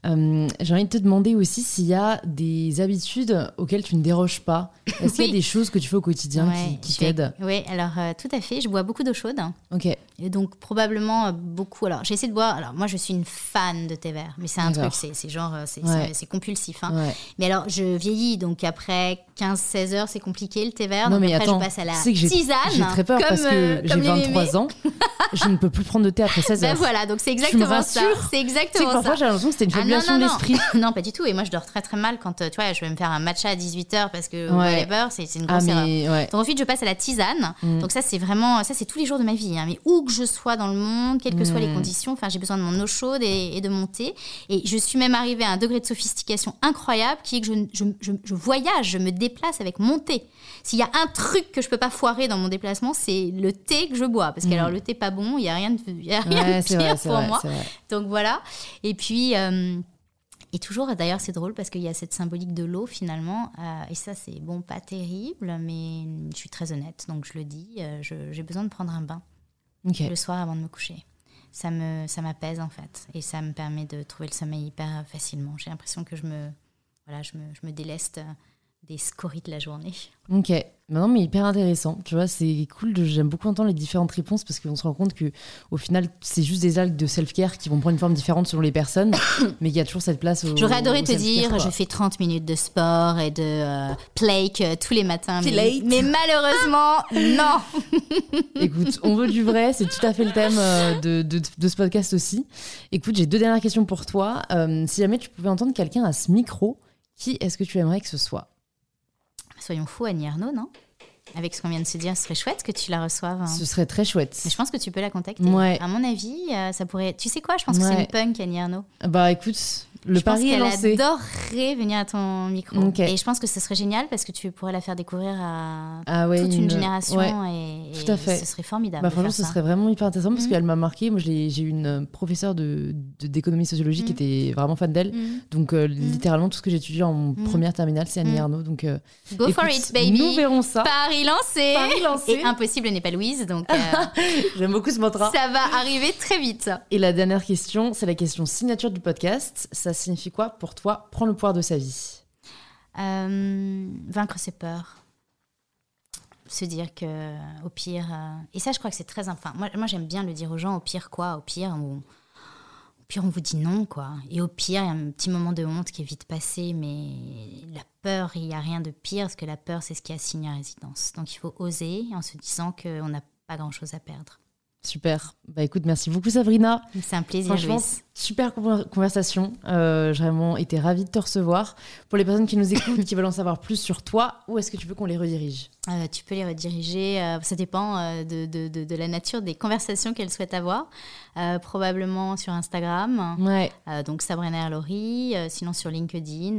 Euh, J'ai envie de te demander aussi s'il y a des habitudes auxquelles tu ne déroges pas. Est-ce qu'il y a Oui. des choses que tu fais au quotidien qui, t'aident? Oui, alors euh, tout à fait. Je bois beaucoup d'eau chaude. Ok, Et donc probablement euh, beaucoup. Alors j'essaie de boire. Alors moi je suis une fan de thé vert, mais c'est un truc, c'est genre, euh, c'est Ouais. compulsif. hein. ouais. Mais alors je vieillis, donc après 15-16 heures c'est compliqué le thé vert. non donc mais après attends, je passe à la j'ai tisane. j'ai très peur comme, parce que euh, j'ai comme les 23 mémés. ans, je ne peux plus prendre de thé après 16 heures. Ben voilà, donc c'est exactement ça. C'est exactement parfois ça. j'ai l'impression que c'était une Ah fabulation non, de l'esprit. non, pas du tout. Et moi, je dors très très mal quand tu vois, je vais me faire un matcha à 18h parce que Ouais. c'est une Ah grosse erreur. mais ouais. Donc ensuite, je passe à la tisane. Mm. Donc ça, c'est vraiment, ça, c'est tous les jours de ma vie. hein. Mais où que je sois dans le monde, quelles que soient les Mm. conditions, enfin, j'ai besoin de mon eau chaude et, et de mon thé. Et je suis même arrivée à un degré de sophistication incroyable qui est que je, je, je, je voyage, je me déplace avec mon thé. S'il y a un truc que je peux pas foirer dans mon déplacement, c'est le thé que je bois. Parce que alors, le thé pas bon, il y a rien de, y a rien. Ouais, de pire vrai, pour vrai, moi. Donc voilà. Et puis. euh, et toujours, d'ailleurs, c'est drôle parce qu'il y a cette symbolique de l'eau finalement. euh, et ça, c'est bon, pas terrible, mais je suis très honnête, donc je le dis. euh, J'ai besoin de prendre un bain Le soir avant de me coucher. Ça me, ça m'apaise en fait, et ça me permet de trouver le sommeil hyper facilement. J'ai l'impression que je me, voilà, je me, je me déleste euh, des scories de la journée. Ok, Bah non, mais hyper intéressant. Tu vois, c'est cool. de- J'aime beaucoup entendre les différentes réponses parce qu'on se rend compte que au final, c'est juste des algues de self-care qui vont prendre une forme différente selon les personnes, mais qu'il y a toujours cette place. Au, J'aurais adoré au te dire, quoi. je fais 30 minutes de sport et de euh, plake euh, tous les matins. Mais, mais malheureusement, non. Écoute, on veut du vrai, c'est tout à fait le thème euh, de, de- de ce podcast aussi. Écoute, j'ai deux dernières questions pour toi. Euh, si jamais tu pouvais entendre quelqu'un à ce micro, qui est-ce que tu aimerais que ce soit? Soyons fous, Annie Arnaud, non? Avec ce qu'on vient de se dire, ce serait chouette que tu la reçoives. hein. Ce serait très chouette. Mais je pense que tu peux la contacter. Ouais. À mon avis, euh, ça pourrait. Tu sais quoi? Je pense que c'est une punk, Annie Arnaud. Bah écoute, le je pense pari est lancé. adorerait venir à ton micro. Et je pense que ce serait génial parce que tu pourrais la faire découvrir à Ah ouais, toute une, génération ouais. et, et Tout à fait. ce serait formidable. Bah, de franchement, ce ça. serait vraiment hyper intéressant parce Mhm. qu'elle m'a marqué. Moi, j'ai eu une euh, professeure de- de- d'économie sociologique qui Mhm. était vraiment fan d'elle. Mm. Donc, euh, littéralement, tout ce que j'ai étudié en première terminale, c'est Annie Mhm. Arnaud. Donc, euh, Go for it, baby. Nous verrons ça. Paris lancé. Paris lancé. Et impossible n'est pas Louise, donc euh, J'aime beaucoup ce mantra. ça va arriver très vite. Et la dernière question, c'est la question signature du podcast. Ça signifie quoi pour toi Prends le pouvoir de sa vie. Euh, vaincre ses peurs. Se dire que, au pire. euh, et ça, je crois que c'est très. Enfin, moi, moi j'aime bien le dire aux gens au pire, quoi. Au pire, on, au pire, on vous dit non, quoi. Et au pire, il y a un petit moment de honte qui est vite passé, mais la peur, il n'y a rien de pire, parce que la peur, c'est ce qui assigne à résidence. Donc, il faut oser en se disant qu'on n'a pas grand-chose à perdre. Super. Bah écoute, merci beaucoup Sabrina. C'est un plaisir, Franchement. Super conver- conversation. Euh, J'ai vraiment été ravie de te recevoir. Pour les personnes qui nous écoutent, qui veulent en savoir plus sur toi, où est-ce que tu veux qu'on les redirige? Euh, tu peux les rediriger, euh, ça dépend de, de- de- de la nature des conversations qu'elles souhaitent avoir. Probablement sur Instagram, Ouais. donc Sabrina Erlori, sinon sur LinkedIn,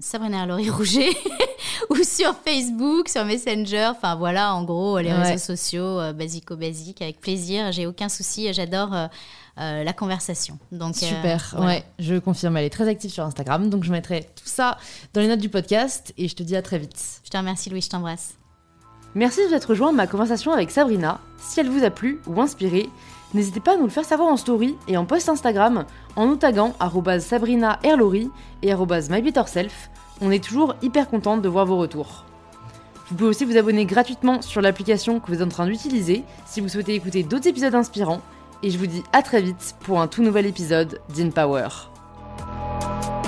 Sabrina Erlori Rouget, ou sur Facebook, sur Messenger, enfin voilà, en gros, les Ouais. réseaux sociaux, basico-basique, avec plaisir, j'ai aucun souci, j'adore euh, la conversation. Donc, euh, Super, voilà. ouais, je confirme, elle est très active sur Instagram, donc je mettrai tout ça dans les notes du podcast et je te dis à très vite. Je te remercie Louis, je t'embrasse. Merci de vous être rejoint à ma conversation avec Sabrina. Si elle vous a plu ou inspiré, n'hésitez pas à nous le faire savoir en story et en post Instagram en nous taguant arobase Sabrina Erlori et mybetterself. On est toujours hyper contente de voir vos retours. Vous pouvez aussi vous abonner gratuitement sur l'application que vous êtes en train d'utiliser si vous souhaitez écouter d'autres épisodes inspirants et je vous dis à très vite pour un tout nouvel épisode d'InPower. Power.